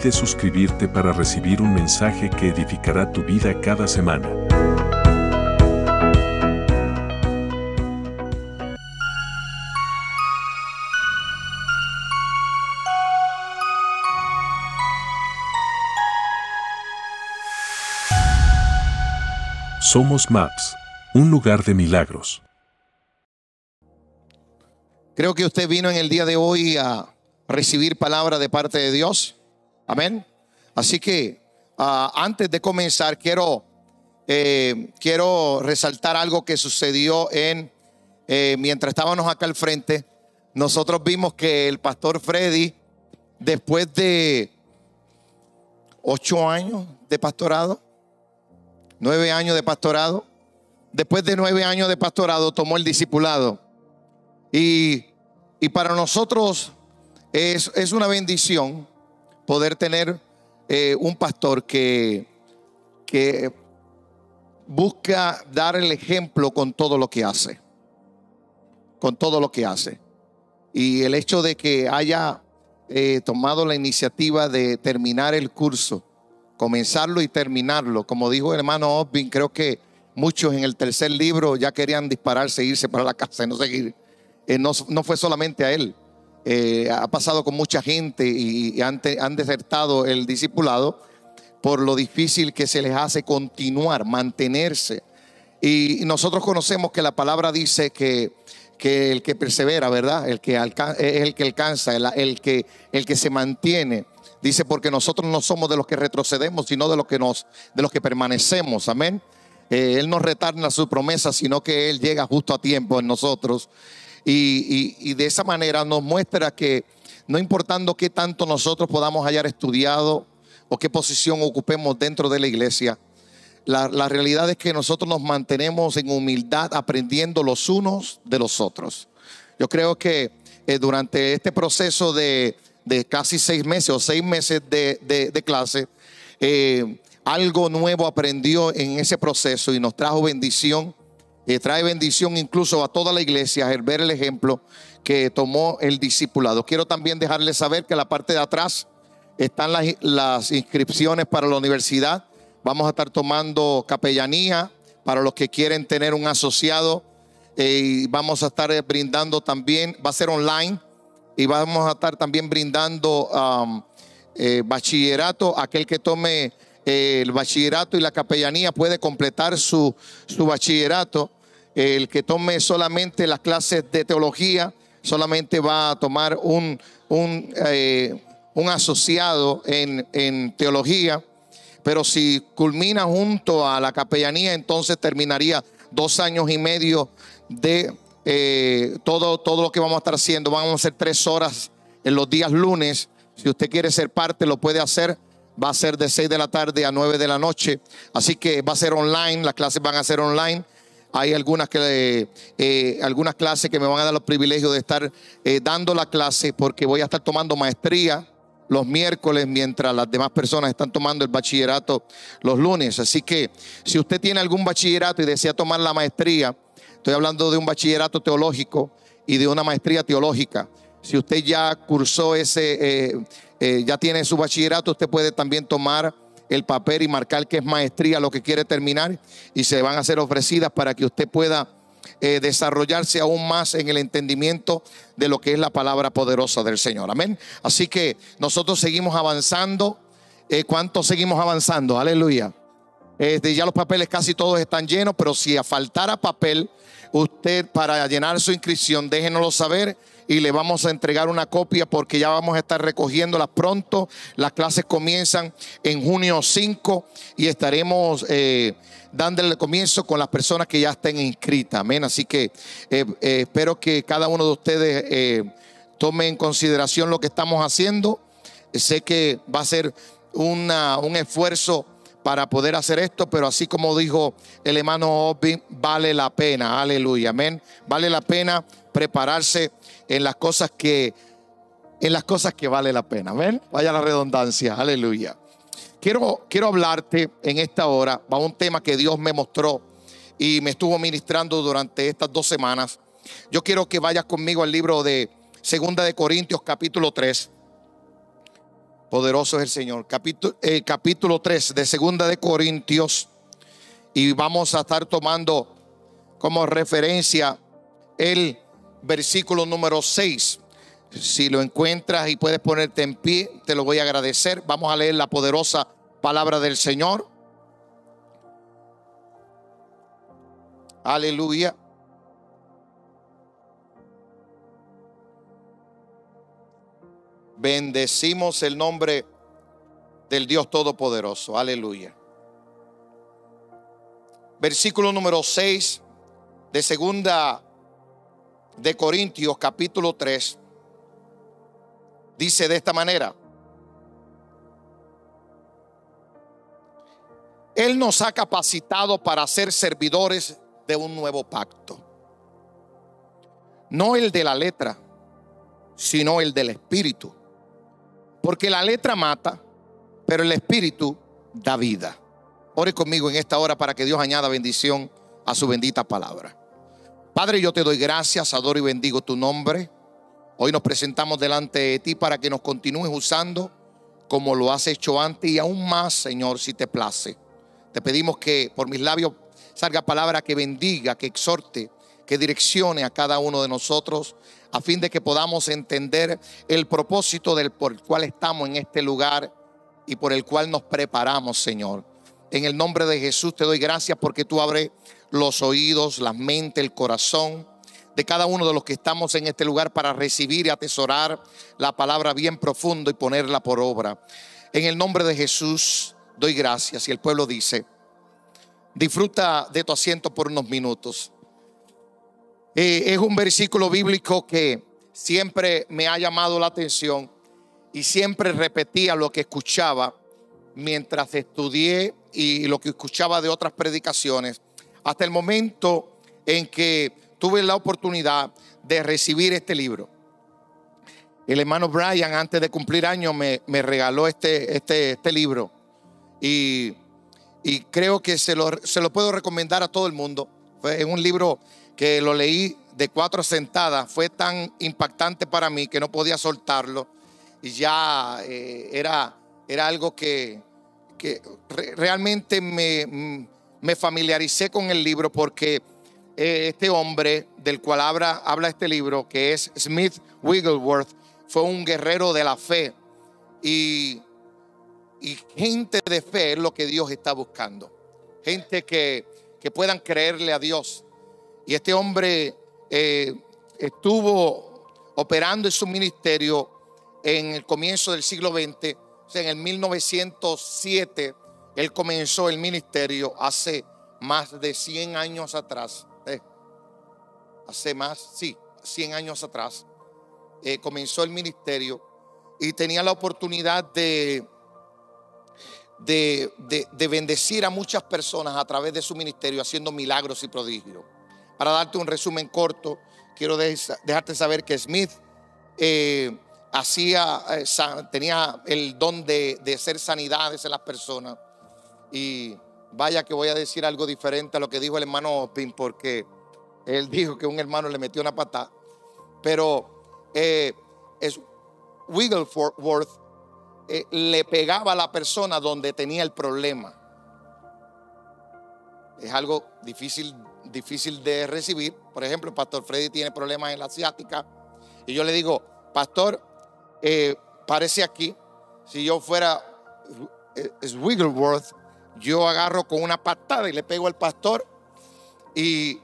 Olvides suscribirte para recibir un mensaje que edificará tu vida cada semana. Somos Maps, un lugar de milagros. Creo que usted vino en el día de hoy a recibir palabra de parte de Dios. Amén. Así que ah, antes de comenzar, quiero, eh, quiero resaltar algo que sucedió en, eh, mientras estábamos acá al frente. Nosotros vimos que el pastor Freddy, después de ocho años de pastorado, nueve años de pastorado, después de nueve años de pastorado tomó el discipulado. Y, y para nosotros es, es una bendición poder tener eh, un pastor que, que busca dar el ejemplo con todo lo que hace. Con todo lo que hace. Y el hecho de que haya eh, tomado la iniciativa de terminar el curso, comenzarlo y terminarlo, como dijo el hermano Osbin, creo que muchos en el tercer libro ya querían dispararse e irse para la casa y no seguir. Eh, no, no fue solamente a él, eh, ha pasado con mucha gente y, han, desertado el discipulado por lo difícil que se les hace continuar, mantenerse. Y, nosotros conocemos que la palabra dice que, el que persevera, ¿verdad? El que es el que alcanza, el, que, el que se mantiene. Dice, porque nosotros no somos de los que retrocedemos, sino de los que, nos, de los que permanecemos. Amén. Eh, él no retarda su promesa, sino que Él llega justo a tiempo en nosotros. Y, de esa manera nos muestra que no importando qué tanto nosotros podamos hayar estudiado o qué posición ocupemos dentro de la iglesia, la, realidad es que nosotros nos mantenemos en humildad aprendiendo los unos de los otros. Yo creo que eh, durante este proceso de, casi seis meses o seis meses de, clase, eh, algo nuevo aprendió en ese proceso y nos trajo bendición trae bendición incluso a toda la iglesia el ver el ejemplo que tomó el discipulado. Quiero también dejarles saber que en la parte de atrás están las, inscripciones para la universidad. Vamos a estar tomando capellanía para los que quieren tener un asociado. Eh, vamos a estar eh, brindando también, va a ser online, y vamos a estar también brindando eh, bachillerato. Aquel que tome el bachillerato y la capellanía puede completar su, su bachillerato el que tome solamente las clases de teología, solamente va a tomar un, un, eh, asociado en, teología, pero si culmina junto a la capellanía, entonces terminaría dos años y medio de eh, todo, todo lo que vamos a estar haciendo. Vamos a hacer tres horas en los días lunes. Si usted quiere ser parte, lo puede hacer. Va a ser de 6 de la tarde a 9 de la noche. Así que va a ser online, las clases van a ser online. Hay algunas, que, eh, algunas clases que me van a dar los privilegios de estar eh, dando la clase porque voy a estar tomando maestría los miércoles mientras las demás personas están tomando el bachillerato los lunes. Así que si usted tiene algún bachillerato y desea tomar la maestría, estoy hablando de un bachillerato teológico y de una maestría teológica. Si usted ya cursó ese, eh, ya tiene su bachillerato, usted puede también tomar el papel y marcar que es maestría lo que quiere terminar y se van a ser ofrecidas para que usted pueda eh, desarrollarse aún más en el entendimiento de lo que es la palabra poderosa del Señor. Amén. Así que nosotros seguimos avanzando. Eh, ¿Cuánto seguimos avanzando? Aleluya. Este, ya los papeles casi todos están llenos, pero si faltara papel, usted para llenar su inscripción, déjenoslo saber y le vamos a entregar una copia porque ya vamos a estar recogiéndolas pronto. Las clases comienzan en junio 5 y estaremos eh, dándole comienzo con las personas que ya estén inscritas. Amén. Así que eh, eh, espero que cada uno de ustedes eh, tome en consideración lo que estamos haciendo. Sé que va a ser un esfuerzo para poder hacer esto, pero así como dijo el hermano Obi, vale la pena, aleluya, amén. Vale la pena prepararse en las cosas que en las cosas que vale la pena, amén. Vaya la redundancia, aleluya. Quiero, quiero hablarte en esta hora, va un tema que Dios me mostró y me estuvo ministrando durante estas dos semanas. Yo quiero que vayas conmigo al libro de Segunda de Corintios capítulo 3. Poderoso es el Señor. Capítulo, eh, capítulo 3 de Segunda de Corintios. Y vamos a estar tomando como referencia el versículo número 6. Si lo encuentras y puedes ponerte en pie, te lo voy a agradecer. Vamos a leer la poderosa palabra del Señor. Aleluya. Bendecimos el nombre del Dios Todopoderoso. Aleluya. Versículo número 6 de segunda de Corintios capítulo 3 dice de esta manera. Él nos ha capacitado para ser servidores de un nuevo pacto. No el de la letra, sino el del espíritu. Porque la letra mata, pero el Espíritu da vida. Ore conmigo en esta hora para que Dios añada bendición a su bendita palabra. Padre, yo te doy gracias, adoro y bendigo tu nombre. Hoy nos presentamos delante de ti para que nos continúes usando como lo has hecho antes y aún más, Señor, si te place. Te pedimos que por mis labios salga palabra que bendiga, que exhorte, que direccione a cada uno de nosotros a fin de que podamos entender el propósito del por el cual estamos en este lugar y por el cual nos preparamos, Señor. En el nombre de Jesús te doy gracias porque tú abres los oídos, la mente, el corazón de cada uno de los que estamos en este lugar para recibir y atesorar la palabra bien profundo y ponerla por obra. En el nombre de Jesús doy gracias y el pueblo dice, disfruta de tu asiento por unos minutos. Eh, es un versículo bíblico que siempre me ha llamado la atención y siempre repetía lo que escuchaba mientras estudié y lo que escuchaba de otras predicaciones, hasta el momento en que tuve la oportunidad de recibir este libro. El hermano Brian, antes de cumplir años, me, regaló este, este, este libro y, y, creo que se lo, se lo puedo recomendar a todo el mundo. Fue un libro que lo leí de cuatro sentadas, fue tan impactante para mí que no podía soltarlo. Y ya eh, era, era algo que, que realmente me, me, familiaricé con el libro porque eh, este hombre del cual habla, habla este libro, que es Smith Wigglesworth, fue un guerrero de la fe. Y, y gente de fe es lo que Dios está buscando. Gente que, que puedan creerle a Dios y este hombre eh, estuvo operando en su ministerio en el comienzo del siglo XX, en el 1907, él comenzó el ministerio hace más de 100 años atrás. Eh, hace más, sí, 100 años atrás. Eh, comenzó el ministerio y tenía la oportunidad de, de, de, bendecir a muchas personas a través de su ministerio, haciendo milagros y prodigios. Para darte un resumen corto, quiero dejarte saber que Smith eh, hacía, eh, tenía el don de, de hacer sanidades en las personas. Y vaya que voy a decir algo diferente a lo que dijo el hermano Pin, porque él dijo que un hermano le metió una patada. Pero eh, es, Wigglesworth le pegaba a la persona donde tenía el problema. Es algo difícil difícil de recibir. Por ejemplo, el pastor Freddy tiene problemas en la asiática. Y yo le digo, pastor, eh, parece aquí, si yo fuera eh, Wigglesworth, yo agarro con una patada y le pego al pastor. Y,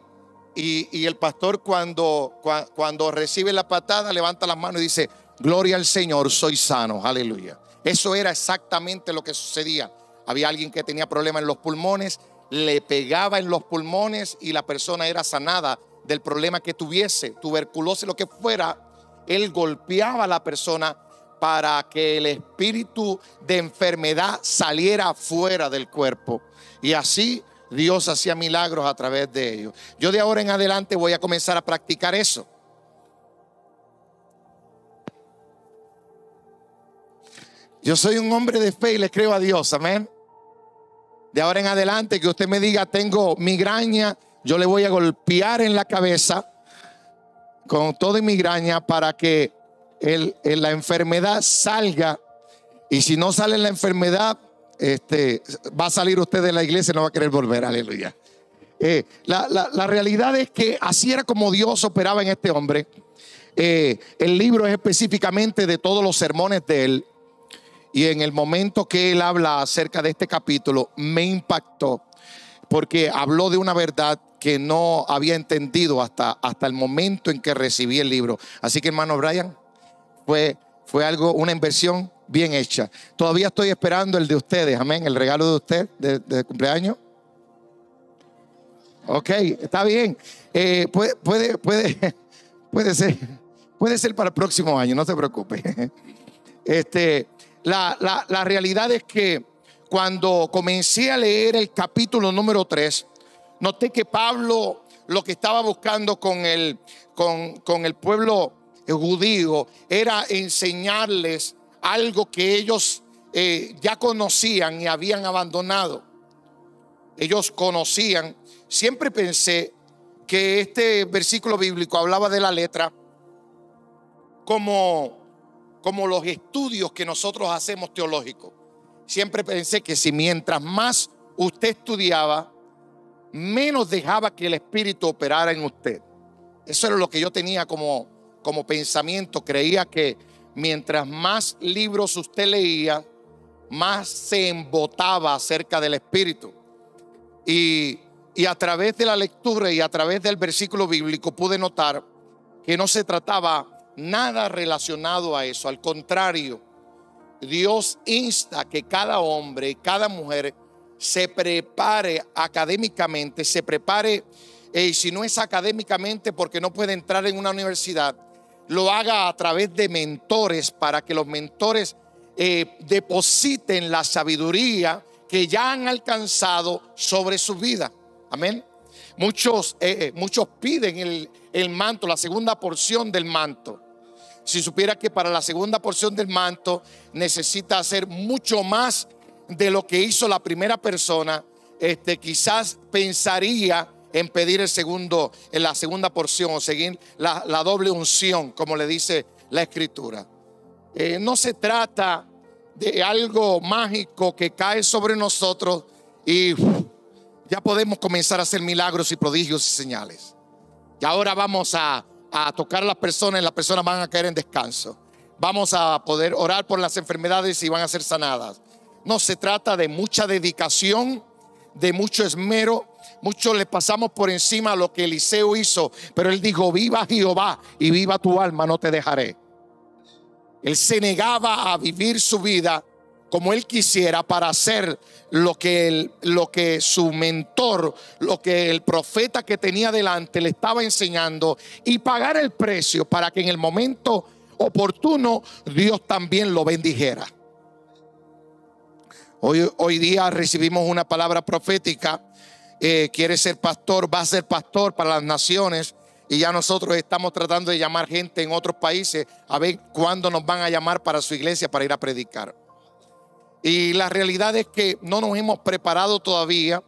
y, el pastor cuando, cuando recibe la patada levanta las manos y dice, gloria al Señor, soy sano, aleluya. Eso era exactamente lo que sucedía. Había alguien que tenía problemas en los pulmones le pegaba en los pulmones y la persona era sanada del problema que tuviese, tuberculosis, lo que fuera. Él golpeaba a la persona para que el espíritu de enfermedad saliera fuera del cuerpo. Y así Dios hacía milagros a través de ellos. Yo de ahora en adelante voy a comenzar a practicar eso. Yo soy un hombre de fe y le creo a Dios, amén. De ahora en adelante que usted me diga, tengo migraña, yo le voy a golpear en la cabeza con toda migraña para que la enfermedad salga. Y si no sale la enfermedad, este, va a salir usted de la iglesia y no va a querer volver. Aleluya. Eh, la, realidad es que así era como Dios operaba en este hombre. Eh, el libro es específicamente de todos los sermones de él. Y en el momento que él habla acerca de este capítulo, me impactó porque habló de una verdad que no había entendido hasta, hasta el momento en que recibí el libro. Así que hermano Brian, fue, fue algo, una inversión bien hecha. Todavía estoy esperando el de ustedes, amén, el regalo de usted de, cumpleaños. Ok, está bien. Eh, puede, puede, puede, puede ser, puede ser para el próximo año, no se preocupe. Este, la, la, la realidad es que cuando comencé a leer el capítulo número 3, noté que Pablo lo que estaba buscando con el, con, con el pueblo judío era enseñarles algo que ellos eh, ya conocían y habían abandonado. Ellos conocían. Siempre pensé que este versículo bíblico hablaba de la letra como, como los estudios que nosotros hacemos teológicos. Siempre pensé que si mientras más usted estudiaba, menos dejaba que el Espíritu operara en usted. Eso era lo que yo tenía como, como pensamiento, creía que mientras más libros usted leía, más se embotaba acerca del Espíritu. Y, y a través de la lectura y a través del versículo bíblico pude notar que no se trataba nada relacionado a eso. Al contrario, Dios insta que cada hombre y cada mujer se prepare académicamente, se prepare, y eh, si no es académicamente porque no puede entrar en una universidad, lo haga a través de mentores para que los mentores eh, depositen la sabiduría que ya han alcanzado sobre su vida. Amén. Muchos, eh, eh, muchos piden el, el manto, la segunda porción del manto. Si supiera que para la segunda porción del manto necesita hacer mucho más de lo que hizo la primera persona, este, quizás pensaría en pedir el segundo, en la segunda porción o seguir la, doble unción, como le dice la escritura. Eh, no se trata de algo mágico que cae sobre nosotros y ya podemos comenzar a hacer milagros y prodigios y señales. Y ahora vamos a, a tocar a las personas y las personas van a caer en descanso. Vamos a poder orar por las enfermedades y van a ser sanadas. No se trata de mucha dedicación, de mucho esmero, Muchos le pasamos por encima lo que Eliseo hizo, pero él dijo, viva Jehová y viva tu alma, no te dejaré. Él se negaba a vivir su vida como él quisiera para hacer lo que, lo que su mentor, lo que el profeta que tenía delante le estaba enseñando y pagar el precio para que en el momento oportuno Dios también lo bendijera. Hoy, hoy día recibimos una palabra profética eh, quiere ser pastor, va a ser pastor para las naciones. Y ya nosotros estamos tratando de llamar gente en otros países a ver cuándo nos van a llamar para su iglesia para ir a predicar. Y la realidad es que no nos hemos preparado todavía,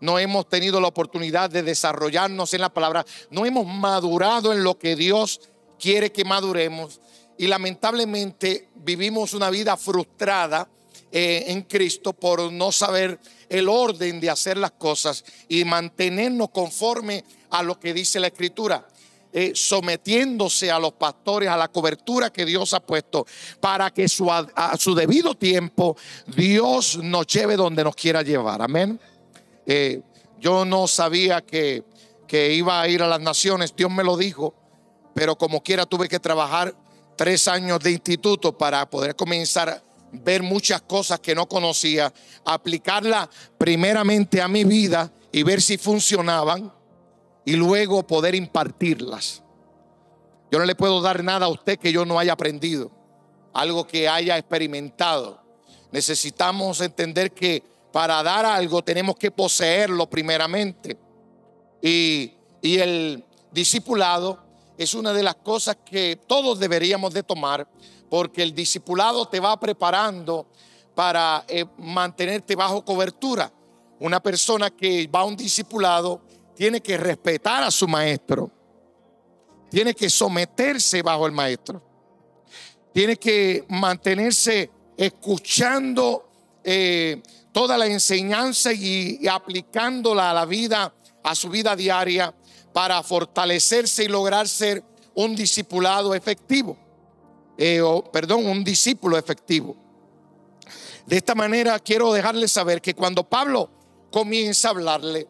no hemos tenido la oportunidad de desarrollarnos en la palabra, no hemos madurado en lo que Dios quiere que maduremos. Y lamentablemente vivimos una vida frustrada eh, en Cristo por no saber el orden de hacer las cosas y mantenernos conforme a lo que dice la Escritura. Eh, sometiéndose a los pastores, a la cobertura que Dios ha puesto, para que su, a, su debido tiempo Dios nos lleve donde nos quiera llevar. Amén. Eh, yo no sabía que, que iba a ir a las naciones, Dios me lo dijo, pero como quiera tuve que trabajar tres años de instituto para poder comenzar ver muchas cosas que no conocía, aplicarlas primeramente a mi vida y ver si funcionaban y luego poder impartirlas. Yo no le puedo dar nada a usted que yo no haya aprendido. algo que haya experimentado. Necesitamos entender que para dar algo tenemos que poseerlo primeramente. Y, y el discipulado es una de las cosas que todos deberíamos de tomar porque el discipulado te va preparando para eh, mantenerte bajo cobertura. Una persona que va a un discipulado tiene que respetar a su maestro, tiene que someterse bajo el maestro, tiene que mantenerse escuchando eh, toda la enseñanza y, aplicándola a la vida, a su vida diaria, para fortalecerse y lograr ser un discipulado efectivo, eh, o, perdón, un discípulo efectivo. De esta manera quiero dejarles saber que cuando Pablo comienza a hablarle,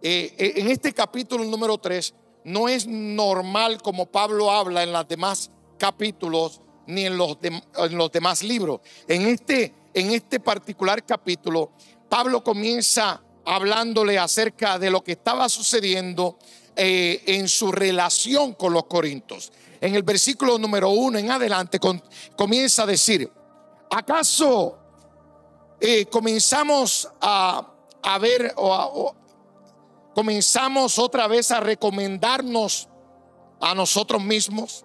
eh, eh, en este capítulo número 3, no es normal como Pablo habla en los demás capítulos ni en los, en los demás libros. En este, en este particular capítulo, Pablo comienza hablándole acerca de lo que estaba sucediendo en su relación con los corintios. En el versículo número uno en adelante comienza a decir, ¿acaso eh, comenzamos a, ver o, comenzamos otra vez a recomendarnos a nosotros mismos?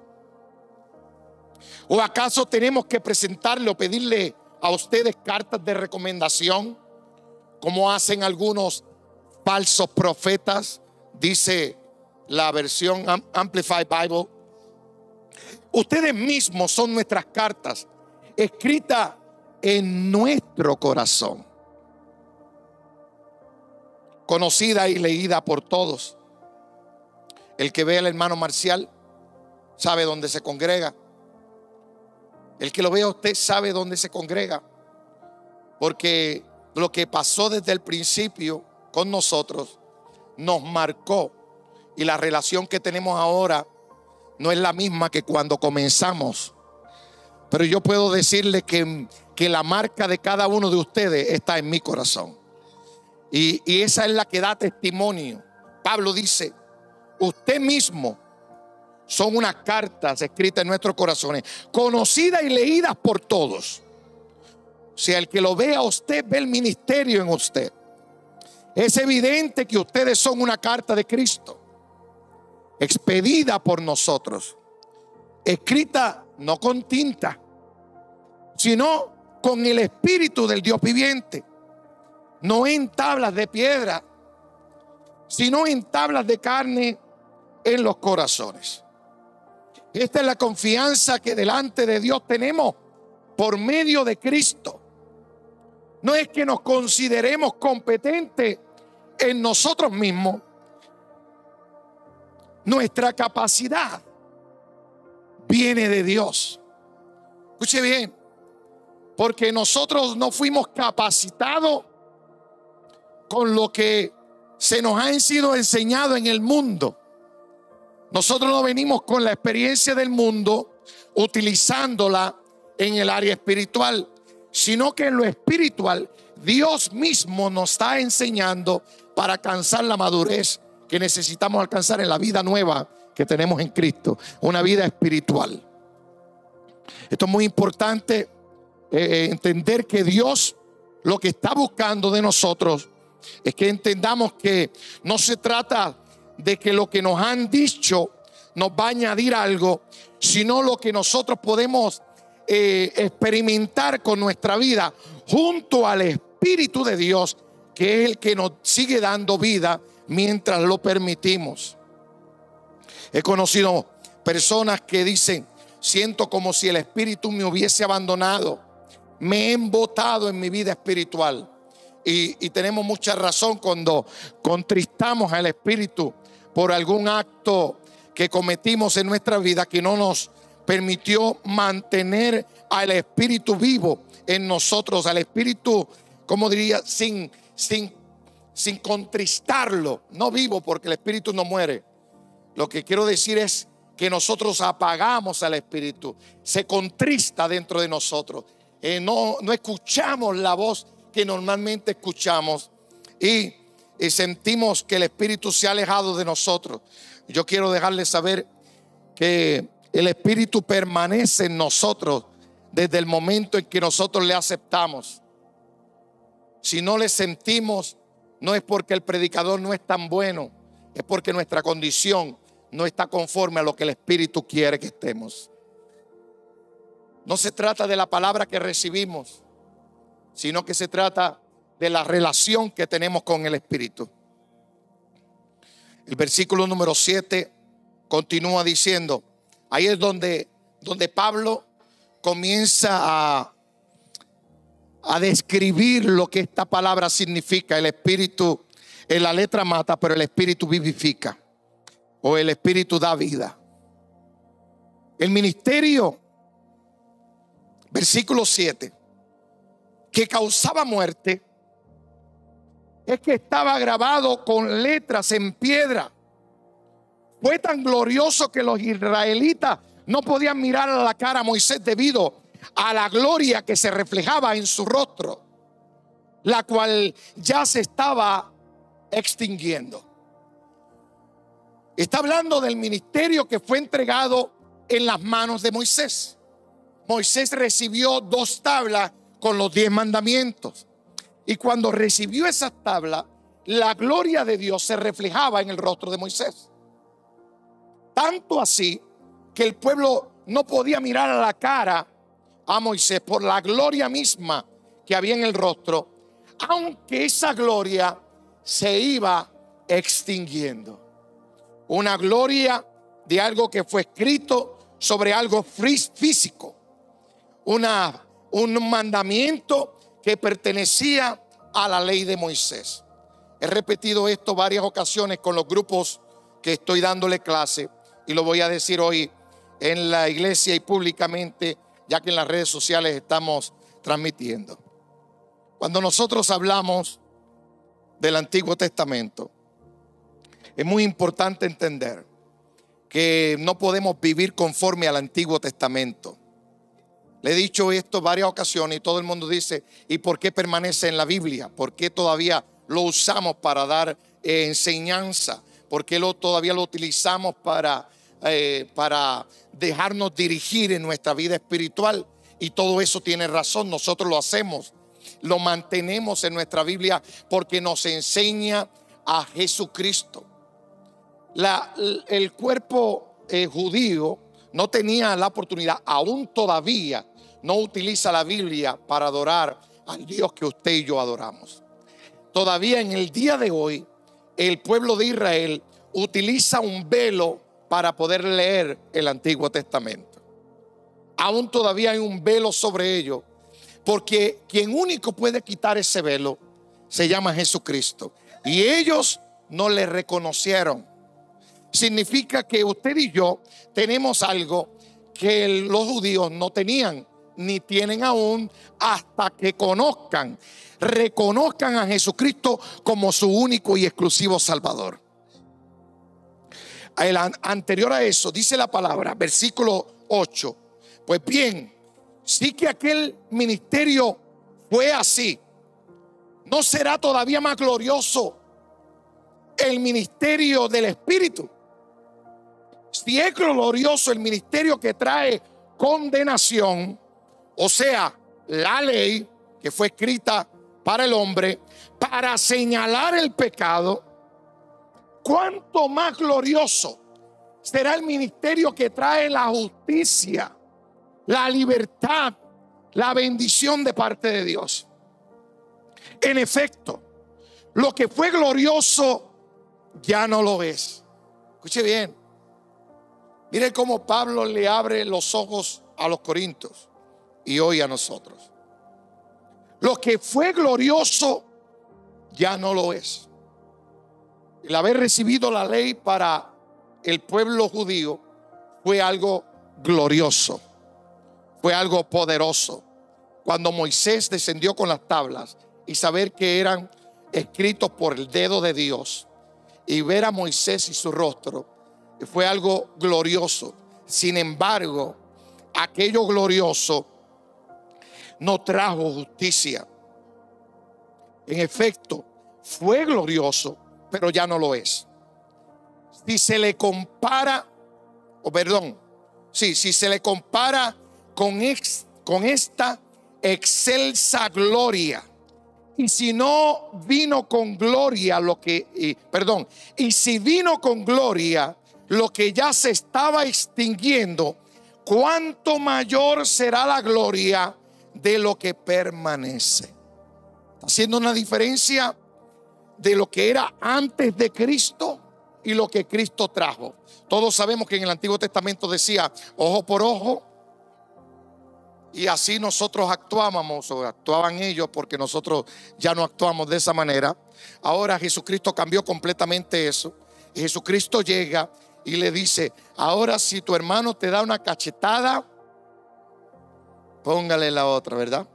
¿O acaso tenemos que presentarle o pedirle a ustedes cartas de recomendación, como hacen algunos falsos profetas? Dice la versión Amplified Bible. Ustedes mismos son nuestras cartas, escritas en nuestro corazón, conocida y leída por todos. El que ve al hermano Marcial sabe dónde se congrega. El que lo vea usted sabe dónde se congrega. Porque lo que pasó desde el principio con nosotros nos marcó y la relación que tenemos ahora no es la misma que cuando comenzamos. Pero yo puedo decirle que, que la marca de cada uno de ustedes está en mi corazón. Y, y esa es la que da testimonio. Pablo dice, usted mismo son unas cartas escritas en nuestros corazones, conocidas y leídas por todos. Si el que lo vea usted ve el ministerio en usted. Es evidente que ustedes son una carta de Cristo expedida por nosotros, escrita no con tinta, sino con el Espíritu del Dios viviente, no en tablas de piedra, sino en tablas de carne en los corazones. Esta es la confianza que delante de Dios tenemos por medio de Cristo. No es que nos consideremos competentes en nosotros mismos, nuestra capacidad viene de Dios. Escuche bien, porque nosotros no fuimos capacitados con lo que se nos ha sido enseñado en el mundo. Nosotros no venimos con la experiencia del mundo utilizándola en el área espiritual, sino que en lo espiritual Dios mismo nos está enseñando para alcanzar la madurez que necesitamos alcanzar en la vida nueva que tenemos en Cristo, una vida espiritual. Esto es muy importante eh, eh, entender que Dios lo que está buscando de nosotros es que entendamos que no se trata de que lo que nos han dicho nos va a añadir algo, sino lo que nosotros podemos eh, experimentar con nuestra vida junto al Espíritu de Dios, que es el que nos sigue dando vida mientras lo permitimos. He conocido personas que dicen, siento como si el Espíritu me hubiese abandonado, me he embotado en mi vida espiritual. Y, tenemos mucha razón cuando contristamos al Espíritu por algún acto que cometimos en nuestra vida que no nos permitió mantener al Espíritu vivo en nosotros, al Espíritu, como diría, sin, sin sin contristarlo. No vivo porque el Espíritu no muere. Lo que quiero decir es que nosotros apagamos al Espíritu. Se contrista dentro de nosotros. Eh, no, no escuchamos la voz que normalmente escuchamos y, y sentimos que el Espíritu se ha alejado de nosotros. Yo quiero dejarles saber que el Espíritu permanece en nosotros desde el momento en que nosotros le aceptamos. Si no le sentimos, no es porque el predicador no es tan bueno, es porque nuestra condición no está conforme a lo que el Espíritu quiere que estemos. No se trata de la palabra que recibimos, sino que se trata de la relación que tenemos con el Espíritu. El versículo número 7 continúa diciendo, ahí es donde, donde Pablo comienza a, a describir lo que esta palabra significa. El Espíritu, en la letra mata, pero el Espíritu vivifica. O el Espíritu da vida. El ministerio, versículo 7, que causaba muerte, es que estaba grabado con letras en piedra. Fue tan glorioso que los israelitas no podían mirar a la cara a Moisés debido a la gloria que se reflejaba en su rostro, la cual ya se estaba extinguiendo. Está hablando del ministerio que fue entregado en las manos de Moisés. Moisés recibió dos tablas con los diez mandamientos. Y cuando recibió esas tablas, la gloria de Dios se reflejaba en el rostro de Moisés. Tanto así que el pueblo no podía mirar a la cara a Moisés por la gloria misma que había en el rostro, aunque esa gloria se iba extinguiendo. Una gloria de algo que fue escrito sobre algo físico. Una, un mandamiento que pertenecía a la ley de Moisés. He repetido esto varias ocasiones con los grupos que estoy dándole clase y lo voy a decir hoy en la iglesia y públicamente, ya que en las redes sociales estamos transmitiendo. Cuando nosotros hablamos del Antiguo Testamento, es muy importante entender que no podemos vivir conforme al Antiguo Testamento. Le he dicho esto varias ocasiones y todo el mundo dice, ¿y por qué permanece en la Biblia? ¿Por qué todavía lo usamos para dar eh, enseñanza? ¿Por qué lo, todavía lo utilizamos para, eh, para dejarnos dirigir en nuestra vida espiritual? Y todo eso tiene razón, nosotros lo hacemos, lo mantenemos en nuestra Biblia porque nos enseña a Jesucristo. El cuerpo eh, judío no tenía la oportunidad, aún todavía, no utiliza la Biblia para adorar al Dios que usted y yo adoramos. Todavía en el día de hoy, el pueblo de Israel utiliza un velo para poder leer el Antiguo Testamento. Aún todavía hay un velo sobre ellos, porque quien único puede quitar ese velo se llama Jesucristo. Y ellos no le reconocieron. Significa que usted y yo tenemos algo que los judíos no tenían ni tienen aún hasta que conozcan, reconozcan a Jesucristo como su único y exclusivo Salvador. El anterior a eso dice la palabra, versículo 8. Pues bien, sí que aquel ministerio fue así. ¿No será todavía más glorioso el ministerio del Espíritu? Si es glorioso el ministerio que trae condenación, o sea, la ley que fue escrita para el hombre, para señalar el pecado, cuánto más glorioso será el ministerio que trae la justicia, la libertad, la bendición de parte de Dios. En efecto, lo que fue glorioso ya no lo es. Escuche bien. Mire cómo Pablo le abre los ojos a los corintios y hoy a nosotros. Lo que fue glorioso ya no lo es. El haber recibido la ley para el pueblo judío fue algo glorioso, fue algo poderoso. Cuando Moisés descendió con las tablas y saber que eran escritos por el dedo de Dios y ver a Moisés y su rostro, fue algo glorioso. Sin embargo, aquello glorioso no trajo justicia. En efecto, fue glorioso, pero ya no lo es. Si se le compara, o perdón, sí, si se le compara con, con esta excelsa gloria. Y si no vino con gloria lo que, perdón, y si vino con gloria lo que ya se estaba extinguiendo, cuánto mayor será la gloria de lo que permanece. haciendo una diferencia de lo que era antes de Cristo y lo que Cristo trajo. Todos sabemos que en el Antiguo Testamento decía ojo por ojo, y así nosotros actuábamos o actuaban ellos porque nosotros ya no actuamos de esa manera. Ahora Jesucristo cambió completamente eso. Jesucristo llega y le dice, ahora si tu hermano te da una cachetada, póngale la otra, ¿verdad?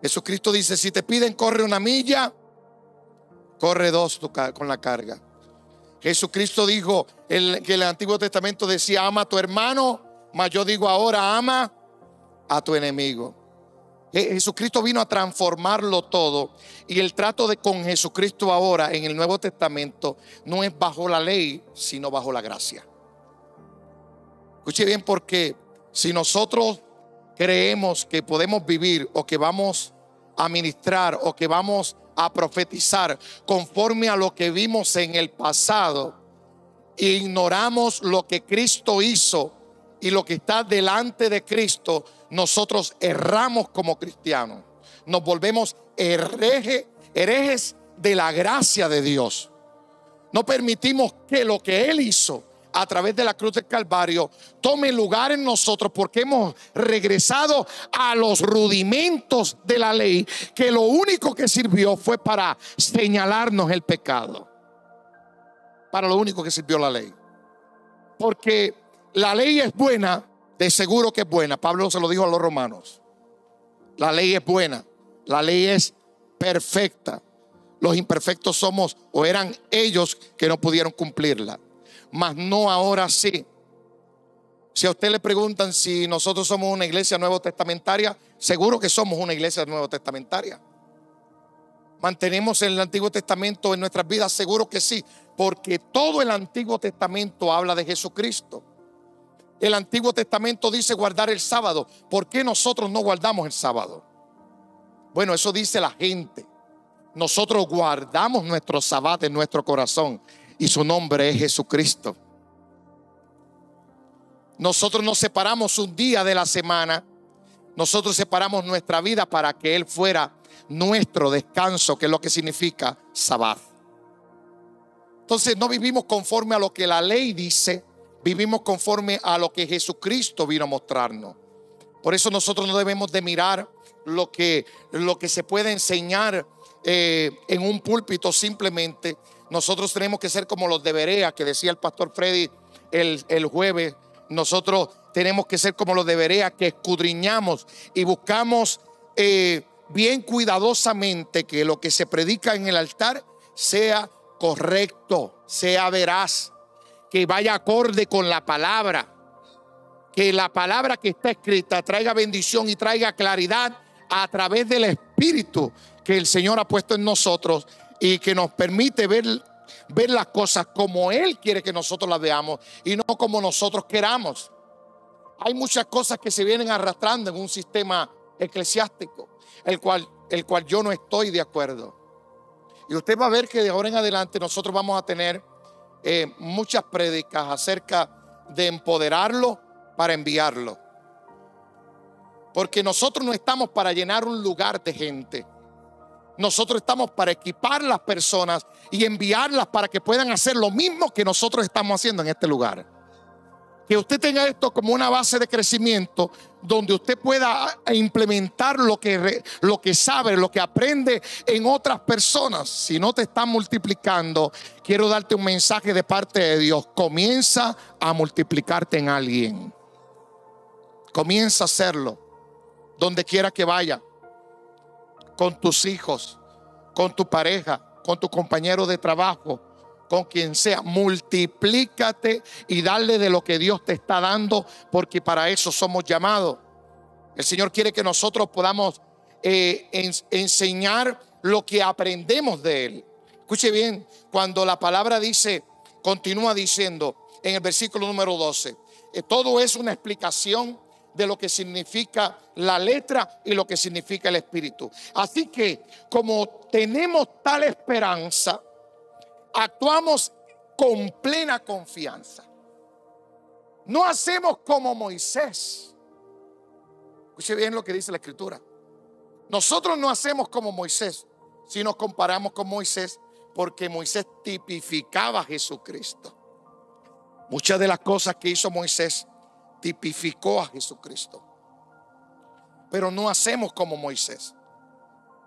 Jesucristo dice, si te piden corre una milla, corre dos con la carga. Jesucristo dijo que el Antiguo Testamento decía, ama a tu hermano, mas yo digo ahora, ama a tu enemigo. Jesucristo vino a transformarlo todo y el trato de con Jesucristo ahora en el Nuevo Testamento no es bajo la ley, sino bajo la gracia. Escuche bien porque si nosotros creemos que podemos vivir o que vamos a ministrar o que vamos a profetizar conforme a lo que vimos en el pasado e ignoramos lo que Cristo hizo y lo que está delante de Cristo, nosotros erramos como cristianos. Nos volvemos herejes de la gracia de Dios. No permitimos que lo que Él hizo a través de la cruz del Calvario tome lugar en nosotros porque hemos regresado a los rudimentos de la ley, que lo único que sirvió fue para señalarnos el pecado. Para lo único que sirvió la ley. Porque la ley es buena, de seguro que es buena. Pablo se lo dijo a los romanos. La ley es buena, la ley es perfecta. Los imperfectos somos o eran ellos que no pudieron cumplirla, mas no ahora sí. Si a usted le preguntan si nosotros somos una iglesia nuevo testamentaria, seguro que somos una iglesia nuevo testamentaria. ¿Mantenemos el Antiguo Testamento en nuestras vidas? Seguro que sí, porque todo el Antiguo Testamento habla de Jesucristo. El Antiguo Testamento dice guardar el sábado. ¿Por qué nosotros no guardamos el sábado? Bueno, eso dice la gente. Nosotros guardamos nuestro sábado en nuestro corazón y su nombre es Jesucristo. Nosotros nos separamos un día de la semana. Nosotros separamos nuestra vida para que Él fuera nuestro descanso, que es lo que significa sábado. Entonces no vivimos conforme a lo que la ley dice, vivimos conforme a lo que Jesucristo vino a mostrarnos. Por eso nosotros no debemos de mirar lo que, lo que se puede enseñar eh, en un púlpito simplemente. Nosotros tenemos que ser como los de Berea, que decía el pastor Freddy el, el jueves. Nosotros tenemos que ser como los de Berea, que escudriñamos y buscamos eh, bien cuidadosamente que lo que se predica en el altar sea correcto, sea veraz que vaya acorde con la palabra. Que la palabra que está escrita traiga bendición y traiga claridad a través del Espíritu que el Señor ha puesto en nosotros y que nos permite ver, ver las cosas como Él quiere que nosotros las veamos y no como nosotros queramos. Hay muchas cosas que se vienen arrastrando en un sistema eclesiástico, el cual, el cual yo no estoy de acuerdo. Y usted va a ver que de ahora en adelante nosotros vamos a tener eh, muchas prédicas acerca de empoderarlo para enviarlo. Porque nosotros no estamos para llenar un lugar de gente. Nosotros estamos para equipar las personas y enviarlas para que puedan hacer lo mismo que nosotros estamos haciendo en este lugar que usted tenga esto como una base de crecimiento donde usted pueda implementar lo que, lo que sabe, lo que aprende en otras personas. Si no te están multiplicando, quiero darte un mensaje de parte de Dios. Comienza a multiplicarte en alguien. Comienza a hacerlo donde quiera que vaya, con tus hijos, con tu pareja, con tu compañero de trabajo con quien sea, multiplícate y dale de lo que Dios te está dando, porque para eso somos llamados. El Señor quiere que nosotros podamos eh, enseñar lo que aprendemos de Él. Escuche bien, cuando la palabra dice, continúa diciendo en el versículo número 12, eh, todo es una explicación de lo que significa la letra y lo que significa el espíritu. Así que como tenemos tal esperanza, actuamos con plena confianza. No hacemos como Moisés. Escuche bien lo que dice la escritura. Nosotros no hacemos como Moisés si nos comparamos con Moisés, porque Moisés tipificaba a Jesucristo. Muchas de las cosas que hizo Moisés tipificó a Jesucristo. Pero no hacemos como Moisés,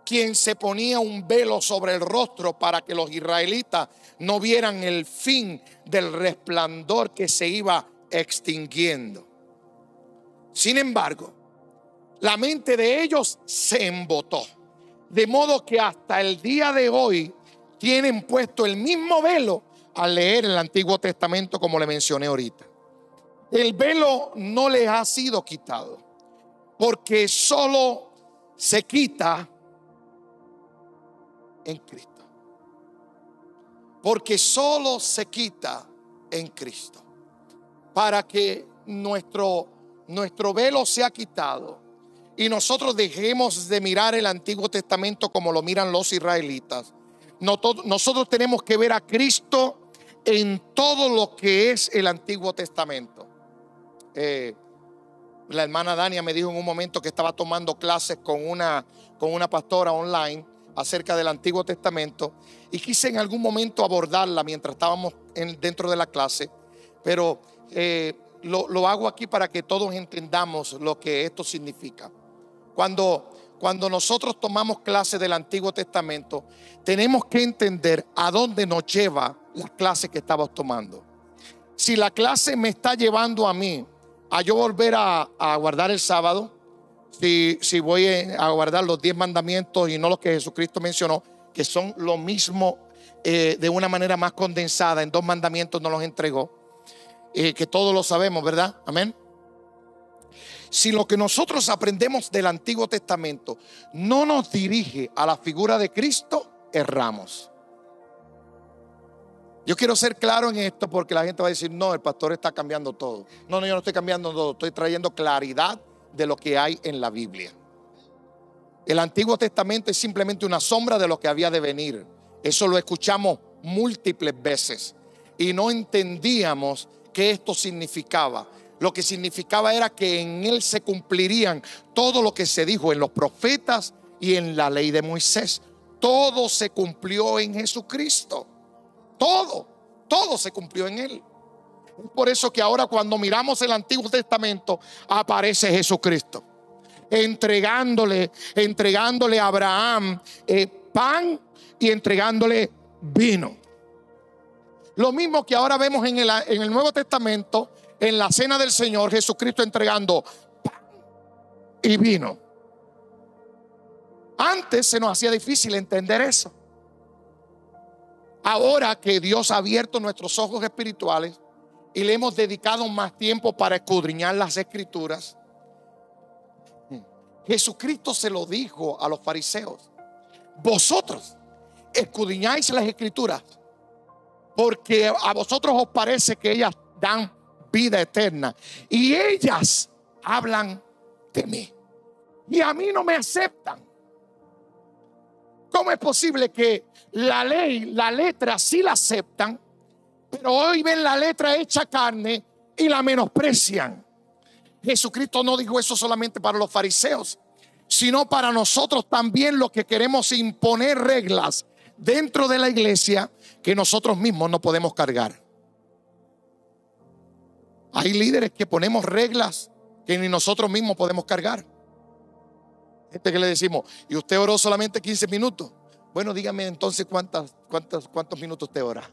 quien se ponía un velo sobre el rostro para que los israelitas no vieran el fin del resplandor que se iba extinguiendo. Sin embargo, la mente de ellos se embotó. De modo que hasta el día de hoy tienen puesto el mismo velo al leer el Antiguo Testamento como le mencioné ahorita. El velo no les ha sido quitado porque solo se quita en Cristo. Porque solo se quita en Cristo. Para que nuestro, nuestro velo sea quitado y nosotros dejemos de mirar el Antiguo Testamento como lo miran los israelitas. Nosotros tenemos que ver a Cristo en todo lo que es el Antiguo Testamento. Eh, la hermana Dania me dijo en un momento que estaba tomando clases con una, con una pastora online acerca del Antiguo Testamento y quise en algún momento abordarla mientras estábamos dentro de la clase, pero eh, lo, lo, hago aquí para que todos entendamos lo que esto significa. Cuando, cuando nosotros tomamos clases del Antiguo Testamento, tenemos que entender a dónde nos lleva la clase que estamos tomando. Si la clase me está llevando a mí a yo volver a, guardar el sábado, si, voy a guardar los diez mandamientos y no los que Jesucristo mencionó, que son lo mismo eh, de una manera más condensada, en dos mandamientos nos los entregó, eh, que todos lo sabemos, ¿verdad? Amén. Si lo que nosotros aprendemos del Antiguo Testamento no nos dirige a la figura de Cristo, erramos. Yo quiero ser claro en esto porque la gente va a decir, no, el pastor está cambiando todo. No, no, yo no estoy cambiando todo, estoy trayendo claridad de lo que hay en la Biblia. El Antiguo Testamento es simplemente una sombra de lo que había de venir. Eso lo escuchamos múltiples veces y no entendíamos qué esto significaba. Lo que significaba era que en él se cumplirían todo lo que se dijo en los profetas y en la ley de Moisés. Todo se cumplió en Jesucristo. Todo, todo se cumplió en él. Por eso que ahora cuando miramos el Antiguo Testamento aparece Jesucristo. Entregándole, entregándole a Abraham eh, pan y entregándole vino. Lo mismo que ahora vemos en el, en el Nuevo Testamento, en la cena del Señor, Jesucristo entregando pan y vino. Antes se nos hacía difícil entender eso. Ahora que Dios ha abierto nuestros ojos espirituales y le hemos dedicado más tiempo para escudriñar las escrituras, Jesucristo se lo dijo a los fariseos. Vosotros escudriñáis las escrituras porque a vosotros os parece que ellas dan vida eterna y ellas hablan de mí y a mí no me aceptan. ¿Cómo es posible que la ley, la letra sí la aceptan, pero hoy ven la letra hecha carne y la menosprecian? Jesucristo no dijo eso solamente para los fariseos, sino para nosotros también los que queremos imponer reglas dentro de la iglesia que nosotros mismos no podemos cargar. Hay líderes que ponemos reglas que ni nosotros mismos podemos cargar. Este que le decimos, y usted oró solamente 15 minutos. Bueno, dígame entonces cuántas, cuántos, cuántos minutos usted ora.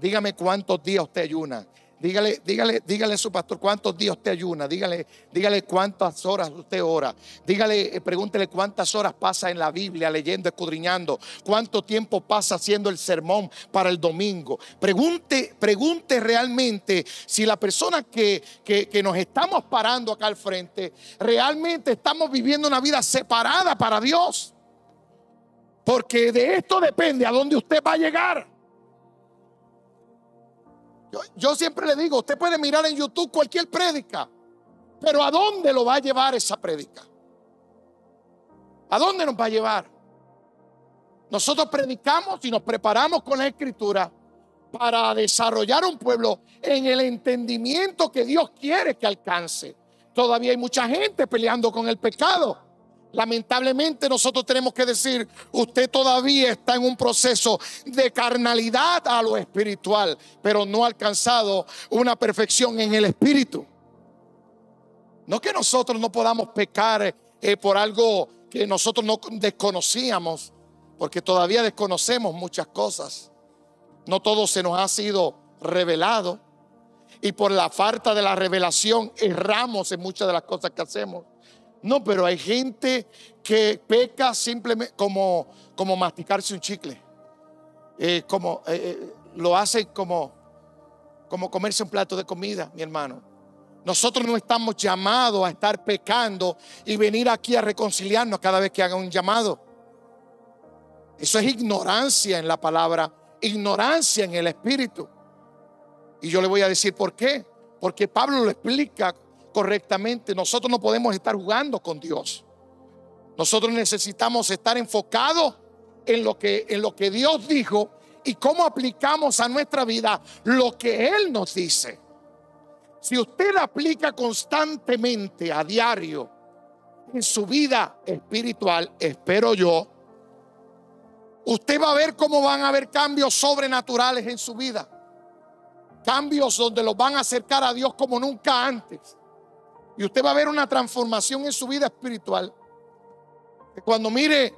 Dígame cuántos días usted ayuna. Dígale, dígale, dígale a su pastor cuántos días usted ayuna. Dígale, dígale cuántas horas usted ora. Dígale, eh, pregúntele cuántas horas pasa en la Biblia leyendo, escudriñando. Cuánto tiempo pasa haciendo el sermón para el domingo. Pregunte, pregunte realmente si la persona que, que, que nos estamos parando acá al frente, realmente estamos viviendo una vida separada para Dios. Porque de esto depende a dónde usted va a llegar. Yo, siempre le digo, usted puede mirar en YouTube cualquier prédica Pero ¿a dónde lo va a llevar esa prédica? ¿A dónde nos va a llevar? Nosotros predicamos y nos preparamos con la escritura para desarrollar un pueblo en el entendimiento que Dios quiere que alcance. Todavía hay mucha gente peleando con el pecado. Lamentablemente nosotros tenemos que decir, usted todavía está en un proceso de carnalidad a lo espiritual, pero no ha alcanzado una perfección en el espíritu. No que nosotros no podamos pecar eh, por algo que nosotros no desconocíamos, porque todavía desconocemos muchas cosas. No todo se nos ha sido revelado y por la falta de la revelación erramos en muchas de las cosas que hacemos. No, pero hay gente que peca simplemente como, como masticarse un chicle. Eh, como eh, eh, lo hace como, como comerse un plato de comida, mi hermano. Nosotros no estamos llamados a estar pecando y venir aquí a reconciliarnos cada vez que haga un llamado. Eso es ignorancia en la palabra, ignorancia en el espíritu. Y yo le voy a decir por qué. Porque Pablo lo explica correctamente. Nosotros no podemos estar jugando con Dios. Nosotros necesitamos estar enfocados en lo que, en lo que Dios dijo y cómo aplicamos a nuestra vida lo que Él nos dice. Si usted aplica constantemente a diario en su vida espiritual, espero yo, usted va a ver cómo van a haber cambios sobrenaturales en su vida. Cambios donde los van a acercar a Dios como nunca antes. Y usted va a ver una transformación en su vida espiritual. Cuando mire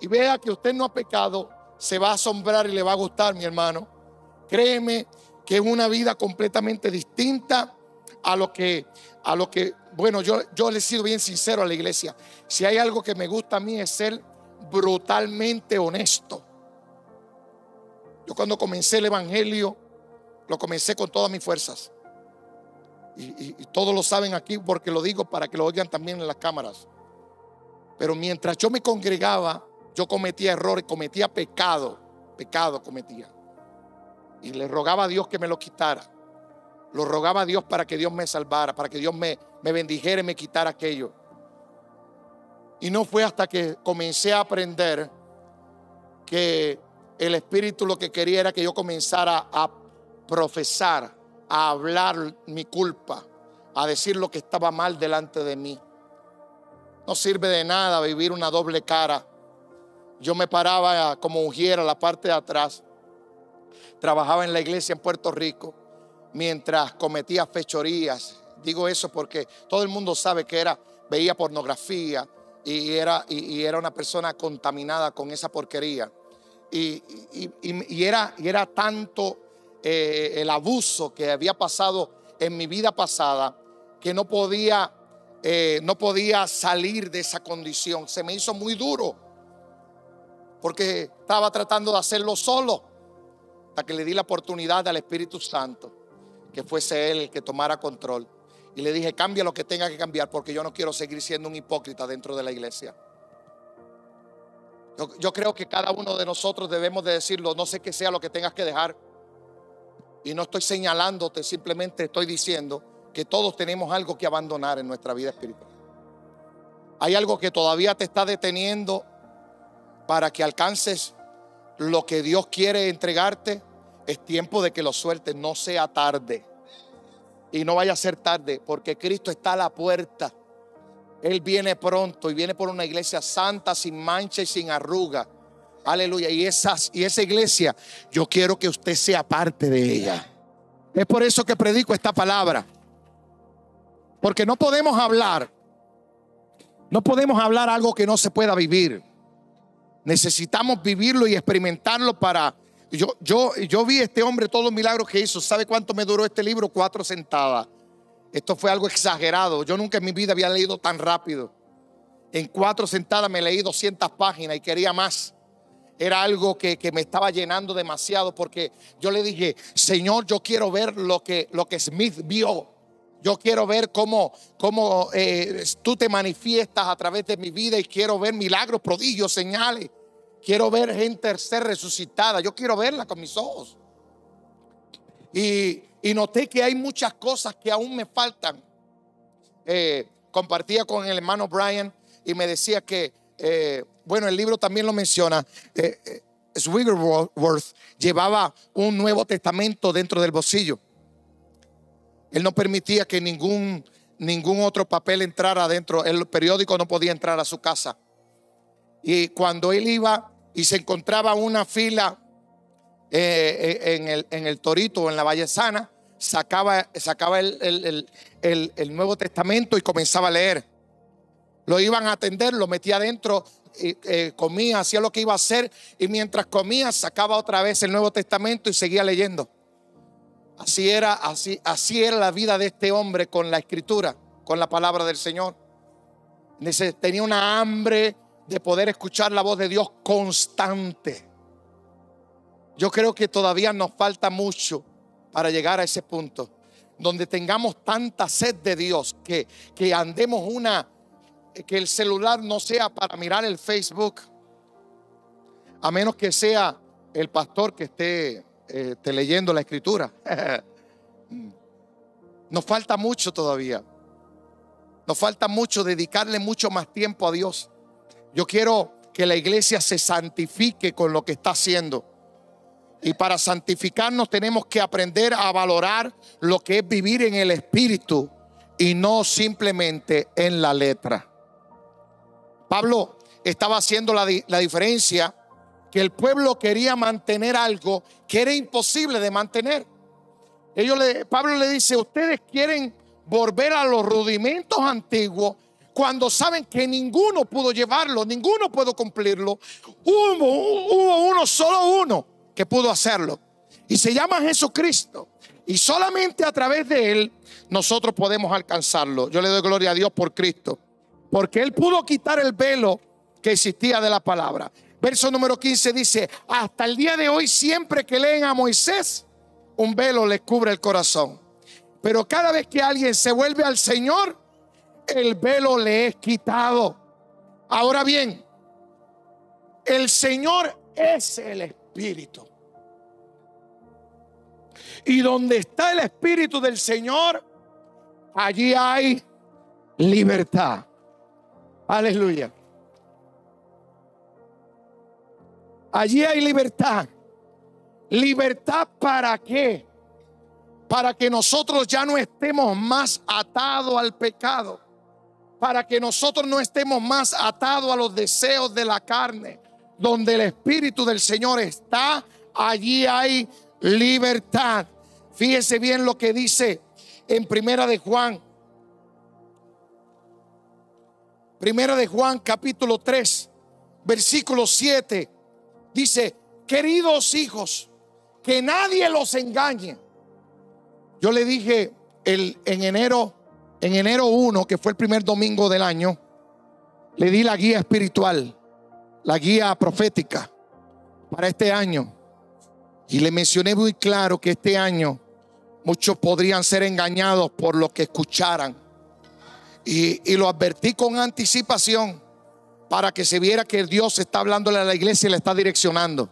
y vea que usted no ha pecado, se va a asombrar y le va a gustar, mi hermano. Créeme que es una vida completamente distinta a lo que, a lo que, bueno, yo, yo le he sido bien sincero a la iglesia. Si hay algo que me gusta a mí es ser brutalmente honesto. Yo cuando comencé el Evangelio, lo comencé con todas mis fuerzas. Y, todos lo saben aquí porque lo digo para que lo oigan también en las cámaras. Pero mientras yo me congregaba, yo cometía errores, cometía pecado, pecado cometía. Y le rogaba a Dios que me lo quitara. Lo rogaba a Dios para que Dios me salvara, para que Dios me, me bendijera y me quitara aquello. Y no fue hasta que comencé a aprender que el Espíritu lo que quería era que yo comenzara a profesar, a hablar mi culpa, a decir lo que estaba mal delante de mí. No sirve de nada vivir una doble cara. Yo me paraba como ungiera la parte de atrás. Trabajaba en la iglesia en Puerto Rico mientras cometía fechorías. Digo eso porque todo el mundo sabe que era veía pornografía y era, y, era una persona contaminada con esa porquería. Y, y era, y era tanto eh, el abuso que había pasado en mi vida pasada que no podía, eh, no podía salir de esa condición. Se me hizo muy duro porque estaba tratando de hacerlo solo hasta que le di la oportunidad al Espíritu Santo que fuese Él el que tomara control. Y le dije, cambia lo que tenga que cambiar porque yo no quiero seguir siendo un hipócrita dentro de la iglesia. Yo, yo, creo que cada uno de nosotros debemos de decirlo, no sé qué sea lo que tengas que dejar, y no estoy señalándote, simplemente estoy diciendo que todos tenemos algo que abandonar en nuestra vida espiritual. Hay algo que todavía te está deteniendo para que alcances lo que Dios quiere entregarte. Es tiempo de que lo sueltes, no sea tarde. Y no vaya a ser tarde, porque Cristo está a la puerta. Él viene pronto y viene por una iglesia santa, sin mancha y sin arruga Aleluya. Y, esas, y esa iglesia, yo quiero que usted sea parte de ella. Es por eso que predico esta palabra. Porque no podemos hablar, no podemos hablar algo que no se pueda vivir. Necesitamos vivirlo y experimentarlo para... Yo, yo, yo vi este hombre todos los milagros que hizo. ¿Sabe cuánto me duró este libro? Cuatro sentadas. Esto fue algo exagerado. Yo nunca en mi vida había leído tan rápido. En cuatro sentadas me leí 200 páginas y quería más era algo que, me estaba llenando demasiado porque yo le dije, Señor, yo quiero ver lo que, lo que Smith vio. Yo quiero ver cómo, cómo eh, tú te manifiestas a través de mi vida y quiero ver milagros, prodigios, señales. Quiero ver gente ser resucitada. Yo quiero verla con mis ojos. Y, y noté que hay muchas cosas que aún me faltan. eh, compartía con el hermano Brian y me decía que, eh, bueno, el libro también lo menciona, eh, eh, Swiggerworth llevaba un Nuevo Testamento dentro del bolsillo. Él no permitía que ningún, ningún otro papel entrara dentro, el periódico no podía entrar a su casa. Y cuando él iba y se encontraba una fila en, el, en el Torito o en la Vallesana, sacaba, sacaba el- el- el Nuevo Testamento y comenzaba a leer. Lo iban a atender, lo metía adentro, eh, comía, hacía lo que iba a hacer y mientras comía sacaba otra vez el Nuevo Testamento y seguía leyendo. Así era, así, así era la vida de este hombre con la escritura, con la palabra del Señor. Tenía una hambre de poder escuchar la voz de Dios constante. Yo creo que todavía nos falta mucho para llegar a ese punto, donde tengamos tanta sed de Dios que, que andemos una, que el celular no sea para mirar el Facebook, a menos que sea el pastor que esté, eh, leyendo la escritura. Nos falta mucho todavía. Nos falta mucho dedicarle mucho más tiempo a Dios. Yo quiero que la iglesia se santifique con lo que está haciendo. Y para santificarnos tenemos que aprender a valorar lo que es vivir en el Espíritu y no simplemente en la letra. Pablo estaba haciendo la, la diferencia que el pueblo quería mantener algo que era imposible de mantener. Ellos le, Pablo le dice, ustedes quieren volver a los rudimentos antiguos cuando saben que ninguno pudo llevarlo, ninguno pudo cumplirlo. Hubo, hubo uno, solo uno que pudo hacerlo. Y se llama Jesucristo. Y solamente a través de Él nosotros podemos alcanzarlo. Yo le doy gloria a Dios por Cristo. Porque Él pudo quitar el velo que existía de la palabra. Verso número 15 dice, hasta el día de hoy siempre que leen a Moisés, un velo les cubre el corazón. Pero cada vez que alguien se vuelve al Señor, el velo le es quitado. Ahora bien, el Señor es el Espíritu. Y donde está el Espíritu del Señor, allí hay libertad. Aleluya. Allí hay libertad. ¿Libertad para qué? Para que nosotros ya no estemos más atados al pecado. Para que nosotros no estemos más atados a los deseos de la carne. Donde el Espíritu del Señor está, allí hay libertad. Fíjese bien lo que dice en Primera de Juan. Primera de Juan capítulo 3, versículo 7. Dice, queridos hijos, que nadie los engañe. Yo le dije el, en enero, en enero 1, que fue el primer domingo del año, le di la guía espiritual, la guía profética para este año. Y le mencioné muy claro que este año muchos podrían ser engañados por lo que escucharan. Y, lo advertí con anticipación para que se viera que Dios está hablándole a la iglesia y le está direccionando.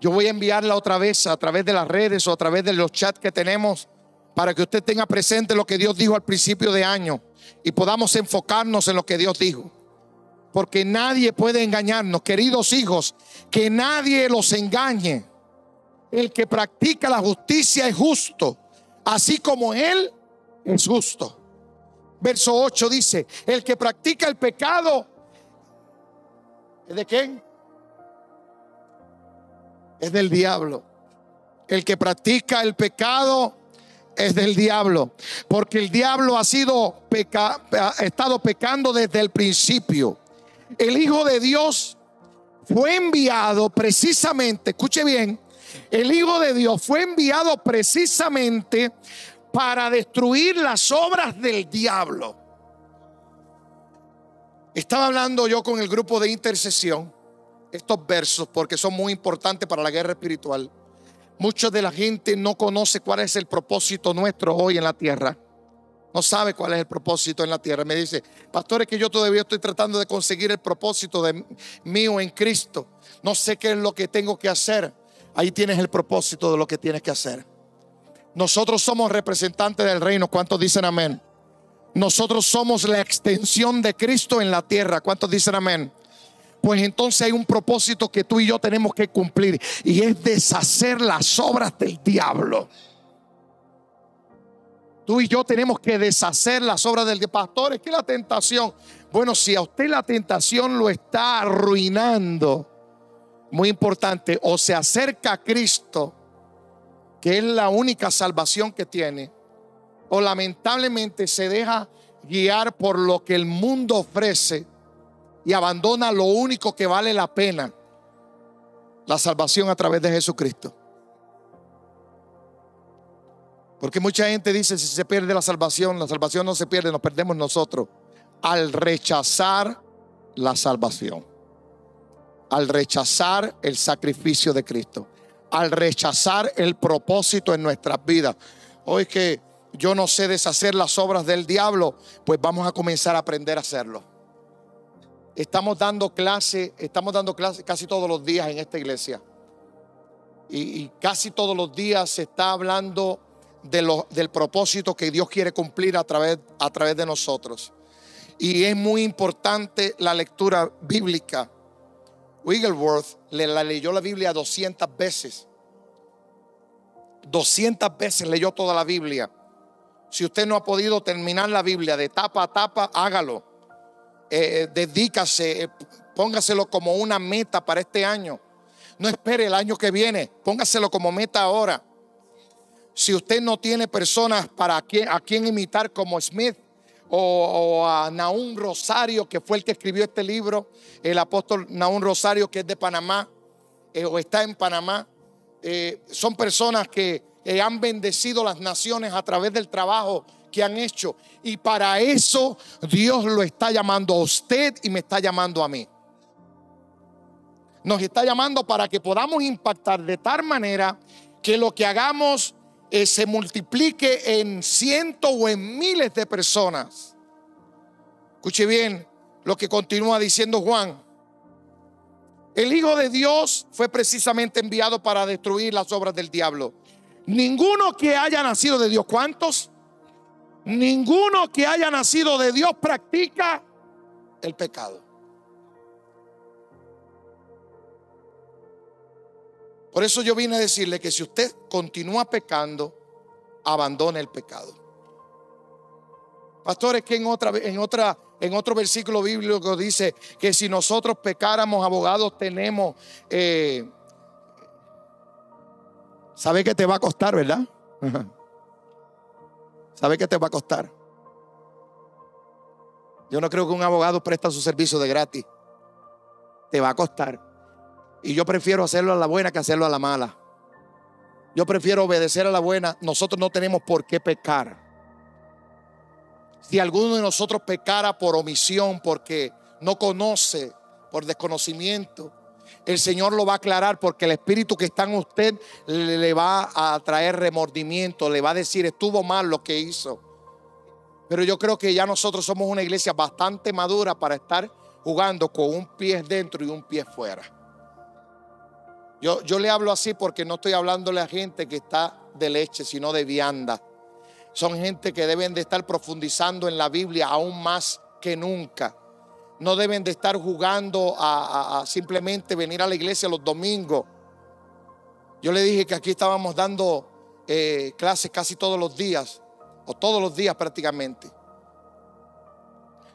Yo voy a enviarla otra vez a través de las redes o a través de los chats que tenemos para que usted tenga presente lo que Dios dijo al principio de año y podamos enfocarnos en lo que Dios dijo. Porque nadie puede engañarnos, queridos hijos, que nadie los engañe. El que practica la justicia es justo, así como Él es justo. Verso 8 dice, el que practica el pecado, ¿es de quién? Es del diablo. El que practica el pecado es del diablo, porque el diablo ha sido peca- ha estado pecando desde el principio. El Hijo de Dios fue enviado precisamente, escuche bien, el Hijo de Dios fue enviado precisamente para destruir las obras del diablo. Estaba hablando yo con el grupo de intercesión, estos versos, porque son muy importantes para la guerra espiritual. Mucha de la gente no conoce cuál es el propósito nuestro hoy en la tierra. No sabe cuál es el propósito en la tierra. Me dice, pastor, es que yo todavía estoy tratando de conseguir el propósito de mío en Cristo. No sé qué es lo que tengo que hacer. Ahí tienes el propósito de lo que tienes que hacer. Nosotros somos representantes del reino. ¿Cuántos dicen amén? nosotros somos la extensión de Cristo en la tierra. ¿Cuántos dicen amén? Pues entonces hay un propósito que tú y yo tenemos que cumplir y es deshacer las obras del diablo. Tú y yo tenemos que deshacer las obras del pastor. Es que la tentación, bueno, si a usted la tentación lo está arruinando, muy importante, o se acerca a Cristo, que es la única salvación que tiene, o lamentablemente se deja guiar por lo que el mundo ofrece y abandona lo único que vale la pena, la salvación a través de Jesucristo. Porque mucha gente dice, si se pierde la salvación, la salvación no se pierde, nos perdemos nosotros. Al rechazar la salvación, al rechazar el sacrificio de Cristo, al rechazar el propósito en nuestras vidas. Hoy que yo no sé deshacer las obras del diablo, pues vamos a comenzar a aprender a hacerlo. Estamos dando clase, estamos dando clase casi todos los días en esta iglesia. Y, casi todos los días se está hablando de del propósito que Dios quiere cumplir a través, a través de nosotros. Y es muy importante la lectura bíblica. Wigglesworth le leyó la Biblia 200 veces. 200 veces leyó toda la Biblia. Si usted no ha podido terminar la Biblia de tapa a tapa, hágalo. Eh, eh, dedícase, eh, póngaselo como una meta para este año. No espere el año que viene, póngaselo como meta ahora. Si usted no tiene personas para a quien imitar como Smith o, a Naún Rosario, que fue el que escribió este libro, el apóstol Naún Rosario, que es de Panamá, o está en Panamá, son personas que han bendecido las naciones a través del trabajo que han hecho. Y para eso Dios lo está llamando a usted y me está llamando a mí. Nos está llamando para que podamos impactar de tal manera que lo que hagamos eh, se multiplique en cientos o en miles de personas. Escuche bien lo que continúa diciendo Juan. El Hijo de Dios fue precisamente enviado para destruir las obras del diablo. Ninguno que haya nacido de Dios, ¿cuántos? Ninguno que haya nacido de Dios practica el pecado. Por eso yo vine a decirle que si usted continúa pecando, abandone el pecado. Pastores, que en otra, en otra, en otro versículo bíblico dice que si nosotros pecáramos, abogados tenemos. Eh, ¿Sabe que te va a costar, verdad? ¿Sabe qué te va a costar? Yo no creo que un abogado presta su servicio de gratis. Te va a costar. Y yo prefiero hacerlo a la buena que hacerlo a la mala. Yo prefiero obedecer a la buena. Nosotros no tenemos por qué pecar. Si alguno de nosotros pecara por omisión, porque no conoce, por desconocimiento, el Señor lo va a aclarar porque el espíritu que está en usted le va a traer remordimiento, le va a decir, estuvo mal lo que hizo. Pero yo creo que ya nosotros somos una iglesia bastante madura para estar jugando con un pie dentro y un pie fuera. Yo, yo le hablo así porque no estoy hablándole a gente que está de leche, sino de vianda. Son gente que deben de estar profundizando en la Biblia aún más que nunca no deben de estar jugando a, simplemente venir a la iglesia los domingos. Yo le dije que aquí estábamos dando eh, clases casi todos los días, o todos los días prácticamente.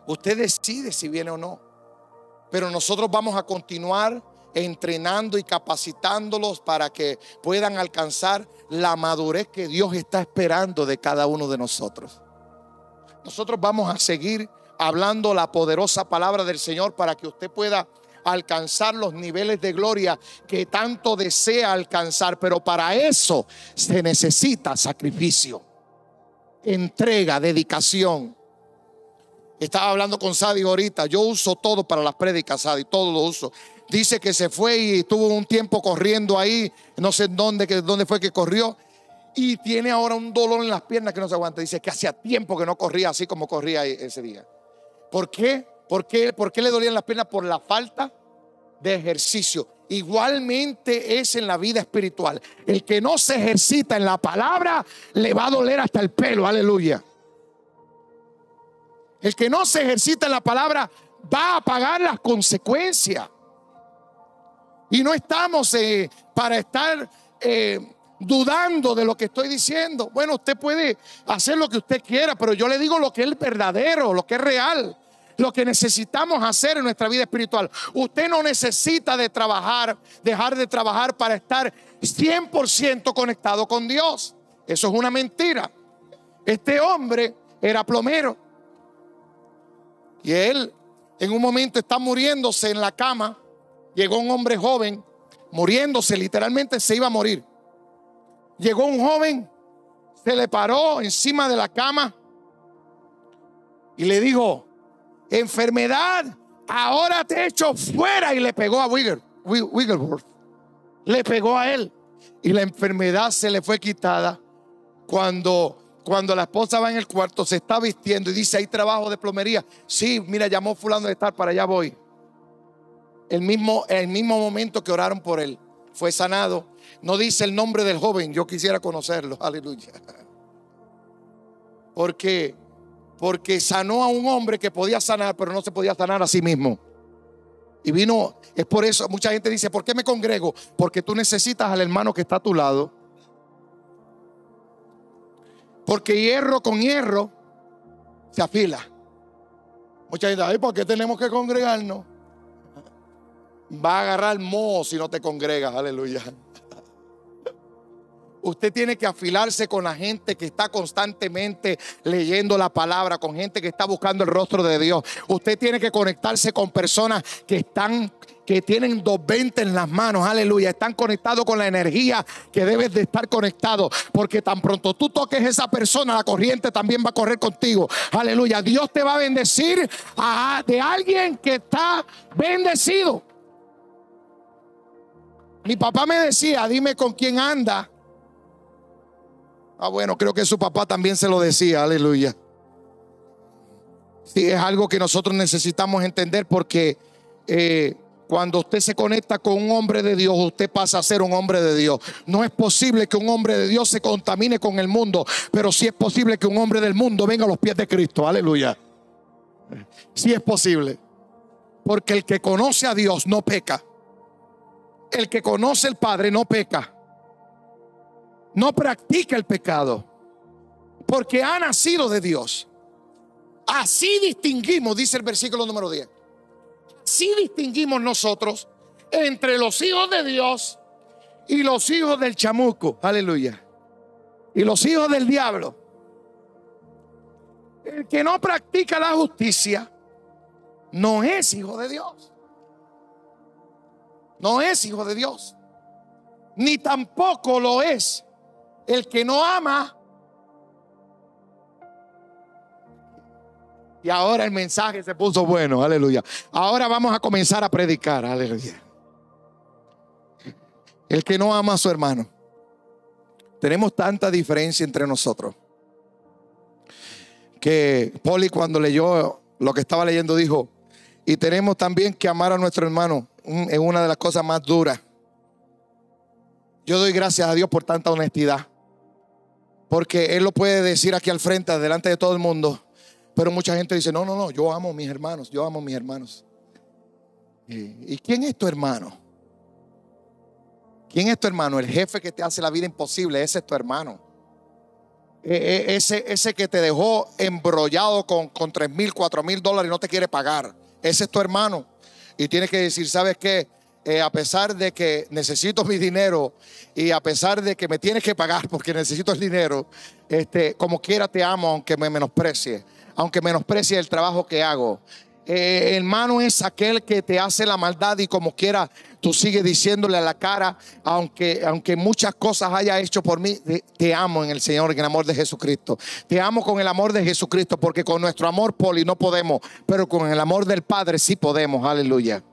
Usted decide si viene o no. Pero nosotros vamos a continuar entrenando y capacitándolos para que puedan alcanzar la madurez que Dios está esperando de cada uno de nosotros. Nosotros vamos a seguir hablando la poderosa palabra del Señor para que usted pueda alcanzar los niveles de gloria que tanto desea alcanzar. Pero para eso se necesita sacrificio, entrega, dedicación. Estaba hablando con Sadi ahorita. Yo uso todo para las prédicas, Sadi, todo lo uso. Dice que se fue y estuvo un tiempo corriendo ahí, no sé dónde, dónde fue que corrió. Y tiene ahora un dolor en las piernas que no se aguanta. Dice que hacía tiempo que no corría así como corría ese día. ¿Por qué? ¿Por qué, ¿Por qué le dolían las piernas? Por la falta de ejercicio. Igualmente es en la vida espiritual. El que no se ejercita en la palabra le va a doler hasta el pelo. Aleluya. El que no se ejercita en la palabra va a pagar las consecuencias. Y no estamos eh, para estar eh, dudando de lo que estoy diciendo. Bueno, usted puede hacer lo que usted quiera, pero yo le digo lo que es verdadero, lo que es real, lo que necesitamos hacer en nuestra vida espiritual. Usted no necesita de trabajar, dejar de trabajar para estar 100% conectado con Dios. Eso es una mentira. Este hombre era plomero. Y él en un momento está muriéndose en la cama. Llegó un hombre joven, muriéndose, literalmente se iba a morir. Llegó un joven, se le paró encima de la cama y le dijo, enfermedad, ahora te echo fuera. Y le pegó a Wigglesworth. Le pegó a él. Y la enfermedad se le fue quitada cuando cuando la esposa va en el cuarto, se está vistiendo y dice, hay trabajo de plomería. Sí, mira, llamó fulano de estar, para allá voy. El mismo, el mismo momento que oraron por él, fue sanado. No dice el nombre del joven, yo quisiera conocerlo, aleluya. Porque, porque sanó a un hombre que podía sanar, pero no se podía sanar a sí mismo. Y vino, es por eso, mucha gente dice, ¿por qué me congrego? Porque tú necesitas al hermano que está a tu lado porque hierro con hierro se afila. Mucha gente, ay, ¿por qué tenemos que congregarnos? Va a agarrar moho si no te congregas, aleluya. Usted tiene que afilarse con la gente que está constantemente leyendo la palabra, con gente que está buscando el rostro de Dios. Usted tiene que conectarse con personas que están que tienen 220 en las manos, aleluya, están conectados con la energía que debes de estar conectado, porque tan pronto tú toques esa persona, la corriente también va a correr contigo, aleluya. Dios te va a bendecir de alguien que está bendecido. Mi papá me decía, dime con quién anda. Ah, bueno, creo que su papá también se lo decía, aleluya. Sí, es algo que nosotros necesitamos entender porque eh, cuando usted se conecta con un hombre de Dios, usted pasa a ser un hombre de Dios. No es posible que un hombre de Dios se contamine con el mundo, pero sí es posible que un hombre del mundo venga a los pies de Cristo. Aleluya. Sí es posible. Porque el que conoce a Dios no peca. El que conoce al Padre no peca. No practica el pecado. Porque ha nacido de Dios. Así distinguimos, dice el versículo número 10 si distinguimos nosotros entre los hijos de Dios y los hijos del chamuco. Aleluya. Y los hijos del diablo. El que no practica la justicia no es hijo de Dios. No es hijo de Dios. Ni tampoco lo es el que no ama Y ahora el mensaje se puso bueno, aleluya. Ahora vamos a comenzar a predicar, aleluya. El que no ama a su hermano. Tenemos tanta diferencia entre nosotros. Que Poli cuando leyó lo que estaba leyendo dijo, y tenemos también que amar a nuestro hermano. Es una de las cosas más duras. Yo doy gracias a Dios por tanta honestidad. Porque Él lo puede decir aquí al frente, delante de todo el mundo. Pero mucha gente dice, no, no, no, yo amo a mis hermanos, yo amo a mis hermanos. ¿Y quién es tu hermano? ¿Quién es tu hermano? El jefe que te hace la vida imposible, ese es tu hermano. E, e, ese, ese que te dejó embrollado con, con 3 mil, 4 mil dólares y no te quiere pagar. Ese es tu hermano. Y tienes que decir, ¿sabes qué? Eh, a pesar de que necesito mi dinero y a pesar de que me tienes que pagar porque necesito el dinero, este, como quiera te amo aunque me menosprecie aunque menosprecie el trabajo que hago. Eh, hermano es aquel que te hace la maldad y como quiera tú sigues diciéndole a la cara, aunque, aunque muchas cosas haya hecho por mí, te, amo en el Señor, en el amor de Jesucristo. Te amo con el amor de Jesucristo, porque con nuestro amor poli no podemos, pero con el amor del Padre sí podemos, aleluya.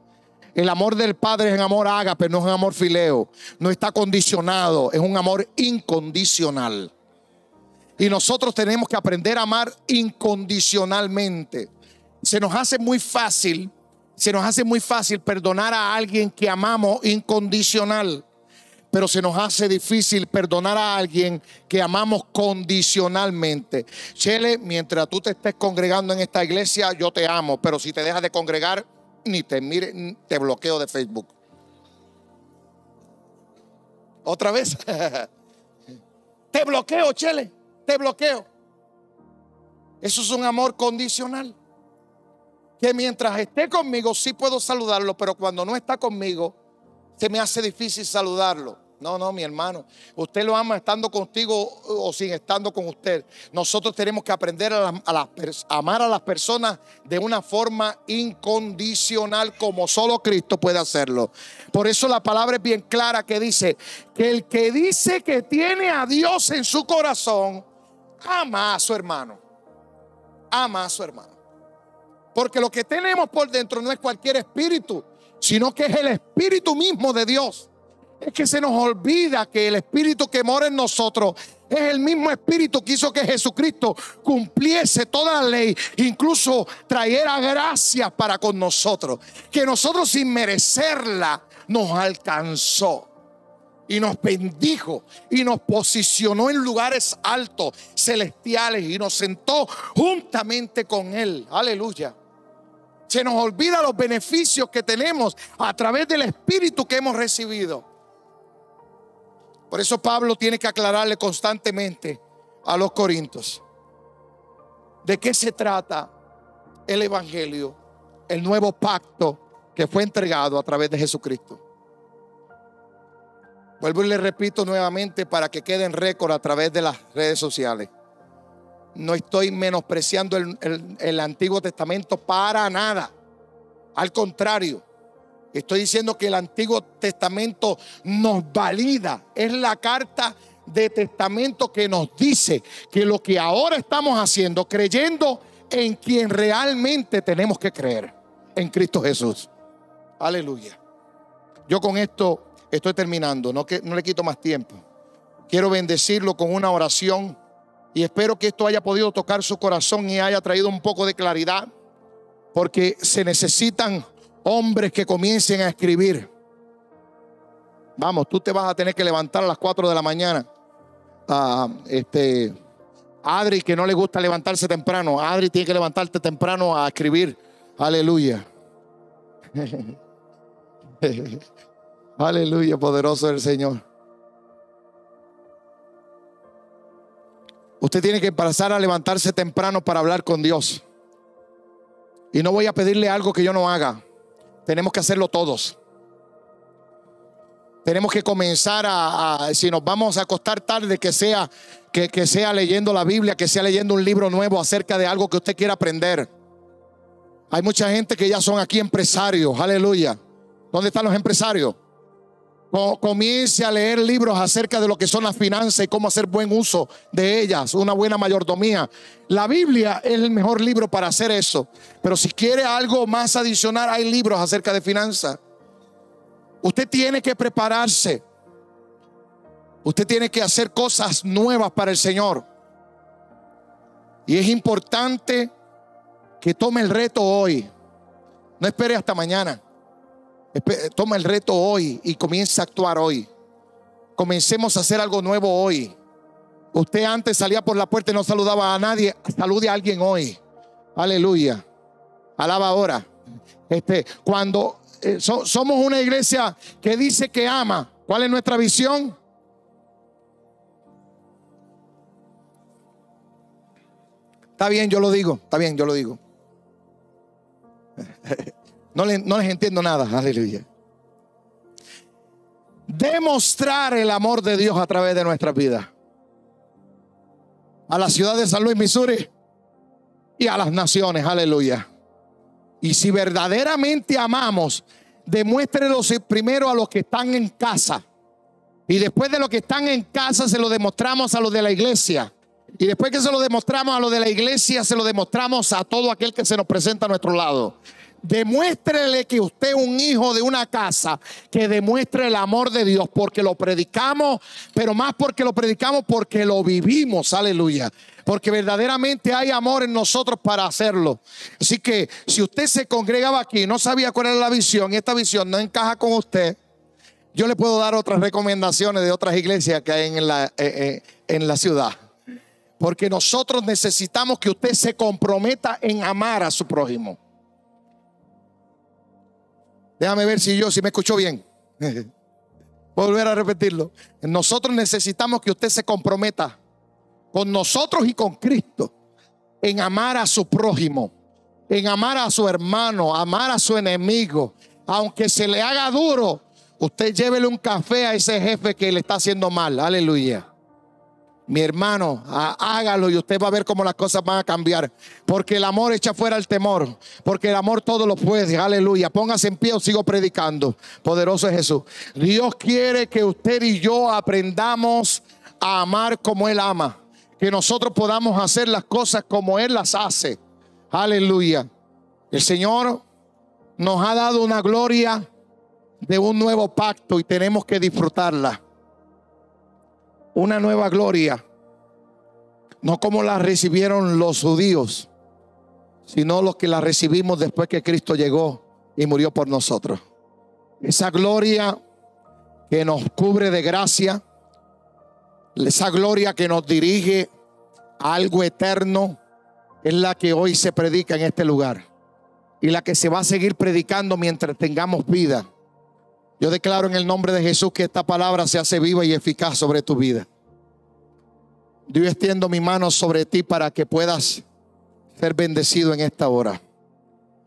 El amor del Padre es un amor ágape, no es un amor fileo, no está condicionado, es un amor incondicional. Y nosotros tenemos que aprender a amar incondicionalmente. Se nos hace muy fácil, se nos hace muy fácil perdonar a alguien que amamos incondicional. pero se nos hace difícil perdonar a alguien que amamos condicionalmente. Chele, mientras tú te estés congregando en esta iglesia, yo te amo, pero si te dejas de congregar, ni te mire, te bloqueo de Facebook. Otra vez. te bloqueo, Chele, te bloqueo. Eso es un amor condicional. Que mientras esté conmigo sí puedo saludarlo, pero cuando no está conmigo, se me hace difícil saludarlo. No, no, mi hermano. Usted lo ama estando contigo o sin estando con usted. Nosotros tenemos que aprender a, amar a las personas de una forma incondicional como solo Cristo puede hacerlo. Por eso la palabra es bien clara que dice que el que dice que tiene a Dios en su corazón, ama a su hermano. Ama a su hermano. Porque lo que tenemos por dentro no es cualquier espíritu, sino que es el espíritu mismo de Dios. Es que se nos olvida que el Espíritu que mora en nosotros es el mismo Espíritu que hizo que Jesucristo cumpliese toda la ley, incluso trayera gracias para con nosotros, que nosotros sin merecerla nos alcanzó y nos bendijo y nos posicionó en lugares altos, celestiales y nos sentó juntamente con Él. Aleluya. Se nos olvida los beneficios que tenemos a través del Espíritu que hemos recibido. Por eso Pablo tiene que aclararle constantemente a los corintios de qué se trata el Evangelio, el nuevo pacto que fue entregado a través de Jesucristo. Vuelvo y le repito nuevamente para que quede en récord a través de las redes sociales. No estoy menospreciando el, el Antiguo Testamento para nada. Al contrario, Estoy diciendo que el Antiguo Testamento nos valida. Es la carta de testamento que nos dice que lo que ahora estamos haciendo, creyendo en quien realmente tenemos que creer, en Cristo Jesús. Aleluya. Yo con esto estoy terminando, no, que, no le quito más tiempo. Quiero bendecirlo con una oración y espero que esto haya podido tocar su corazón y haya traído un poco de claridad, porque se necesitan hombres que comiencen a escribir. Vamos, tú te vas a tener que levantar a las 4 de la mañana. Ah, este, Adri, que no le gusta levantarse temprano. Adri tiene que levantarte temprano a escribir. Aleluya. Aleluya, poderoso el Señor. Usted tiene que pasar a levantarse temprano para hablar con Dios. Y no voy a pedirle algo que yo no haga. Tenemos que hacerlo todos. Tenemos que comenzar a, si nos vamos a acostar tarde, que sea, que, que sea leyendo la Biblia, que sea leyendo un libro nuevo acerca de algo que usted quiera aprender. Hay mucha gente que ya son aquí empresarios, aleluya. ¿Dónde están los empresarios? Comience a leer libros acerca de lo que son las finanzas y cómo hacer buen uso de ellas, una buena mayordomía. La Biblia es el mejor libro para hacer eso. Pero si quiere algo más adicional, hay libros acerca de finanzas. Usted tiene que prepararse. Usted tiene que hacer cosas nuevas para el Señor. Y es importante que tome el reto hoy. No espere hasta mañana. Toma el reto hoy y comienza a actuar hoy. Comencemos a hacer algo nuevo hoy. Usted antes salía por la puerta y no saludaba a nadie. Salude a alguien hoy. Aleluya. Alaba ahora. Este, cuando eh, somos una iglesia que dice que ama, ¿cuál es nuestra visión? Está bien, yo lo digo. Está bien, yo lo digo. No, les entiendo nada. Aleluya. Demostrar el amor de Dios a través de nuestra vida. A la ciudad de San Luis, Missouri y a las naciones. Aleluya. Y si verdaderamente amamos, demuéstrelo primero a los que están en casa. Y después de los que están en casa, se lo demostramos a los de la iglesia. Y después que se lo demostramos a los de la iglesia, se lo demostramos a todo aquel que se nos presenta a nuestro lado. Demuéstrele que usted es un hijo de una casa que demuestre el amor de Dios porque lo predicamos, pero más porque lo predicamos porque lo vivimos, aleluya. Porque verdaderamente hay amor en nosotros para hacerlo. Así que si usted se congregaba aquí y no sabía cuál era la visión y esta visión no encaja con usted, Yo le puedo dar otras recomendaciones de otras iglesias que hay en la, eh, eh, en la ciudad. Porque nosotros necesitamos que usted se comprometa en amar a su prójimo. Déjame ver si yo, si me escuchó bien. Volver a repetirlo. Nosotros necesitamos que usted se comprometa con nosotros y con Cristo en amar a su prójimo, en amar a su hermano, amar a su enemigo. Aunque se le haga duro, usted llévele un café a ese jefe que le está haciendo mal. Aleluya. Mi hermano, hágalo y usted va a ver cómo las cosas van a cambiar. Porque el amor echa fuera el temor. Porque el amor todo lo puede. Aleluya. Póngase en pie o sigo predicando. Poderoso es Jesús. Dios quiere que usted y yo aprendamos a amar como Él ama. Que nosotros podamos hacer las cosas como Él las hace. Aleluya. El Señor nos ha dado una gloria de un nuevo pacto y tenemos que disfrutarla una nueva gloria, no como la recibieron los judíos, sino los que la recibimos después que Cristo llegó y murió por nosotros. Esa gloria que nos cubre de gracia, esa gloria que nos dirige a algo eterno, es la que hoy se predica en este lugar y la que se va a seguir predicando mientras tengamos vida. Yo declaro en el nombre de Jesús que esta palabra se hace viva y eficaz sobre tu vida. Yo extiendo mi mano sobre ti para que puedas ser bendecido en esta hora.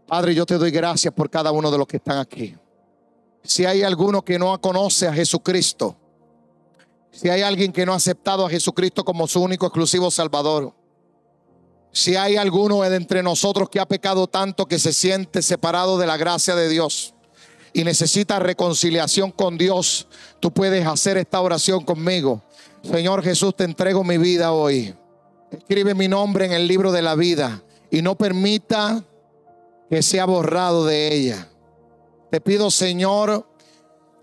Padre, yo te doy gracias por cada uno de los que están aquí. Si hay alguno que no conoce a Jesucristo, si hay alguien que no ha aceptado a Jesucristo como su único exclusivo Salvador, si hay alguno de entre nosotros que ha pecado tanto que se siente separado de la gracia de Dios, y necesita reconciliación con Dios, tú puedes hacer esta oración conmigo. Señor Jesús, te entrego mi vida hoy. Escribe mi nombre en el libro de la vida y no permita que sea borrado de ella. Te pido, Señor,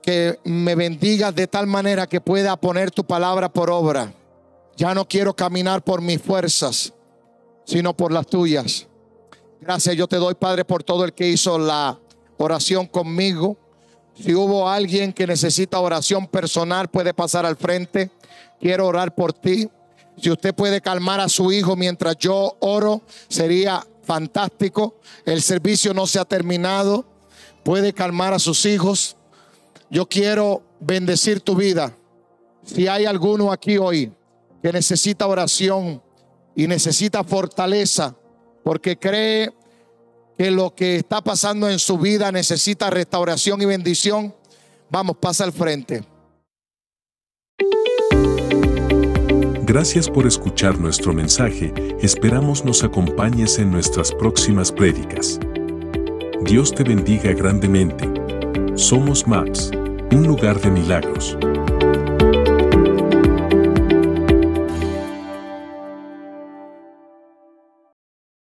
que me bendigas de tal manera que pueda poner tu palabra por obra. Ya no quiero caminar por mis fuerzas, sino por las tuyas. Gracias yo te doy, Padre, por todo el que hizo la oración conmigo. Si hubo alguien que necesita oración personal, puede pasar al frente. Quiero orar por ti. Si usted puede calmar a su hijo mientras yo oro, sería fantástico. El servicio no se ha terminado. Puede calmar a sus hijos. Yo quiero bendecir tu vida. Si hay alguno aquí hoy que necesita oración y necesita fortaleza porque cree que lo que está pasando en su vida necesita restauración y bendición, vamos, pasa al frente. Gracias por escuchar nuestro mensaje, esperamos nos acompañes en nuestras próximas prédicas. Dios te bendiga grandemente. Somos MAPS, un lugar de milagros.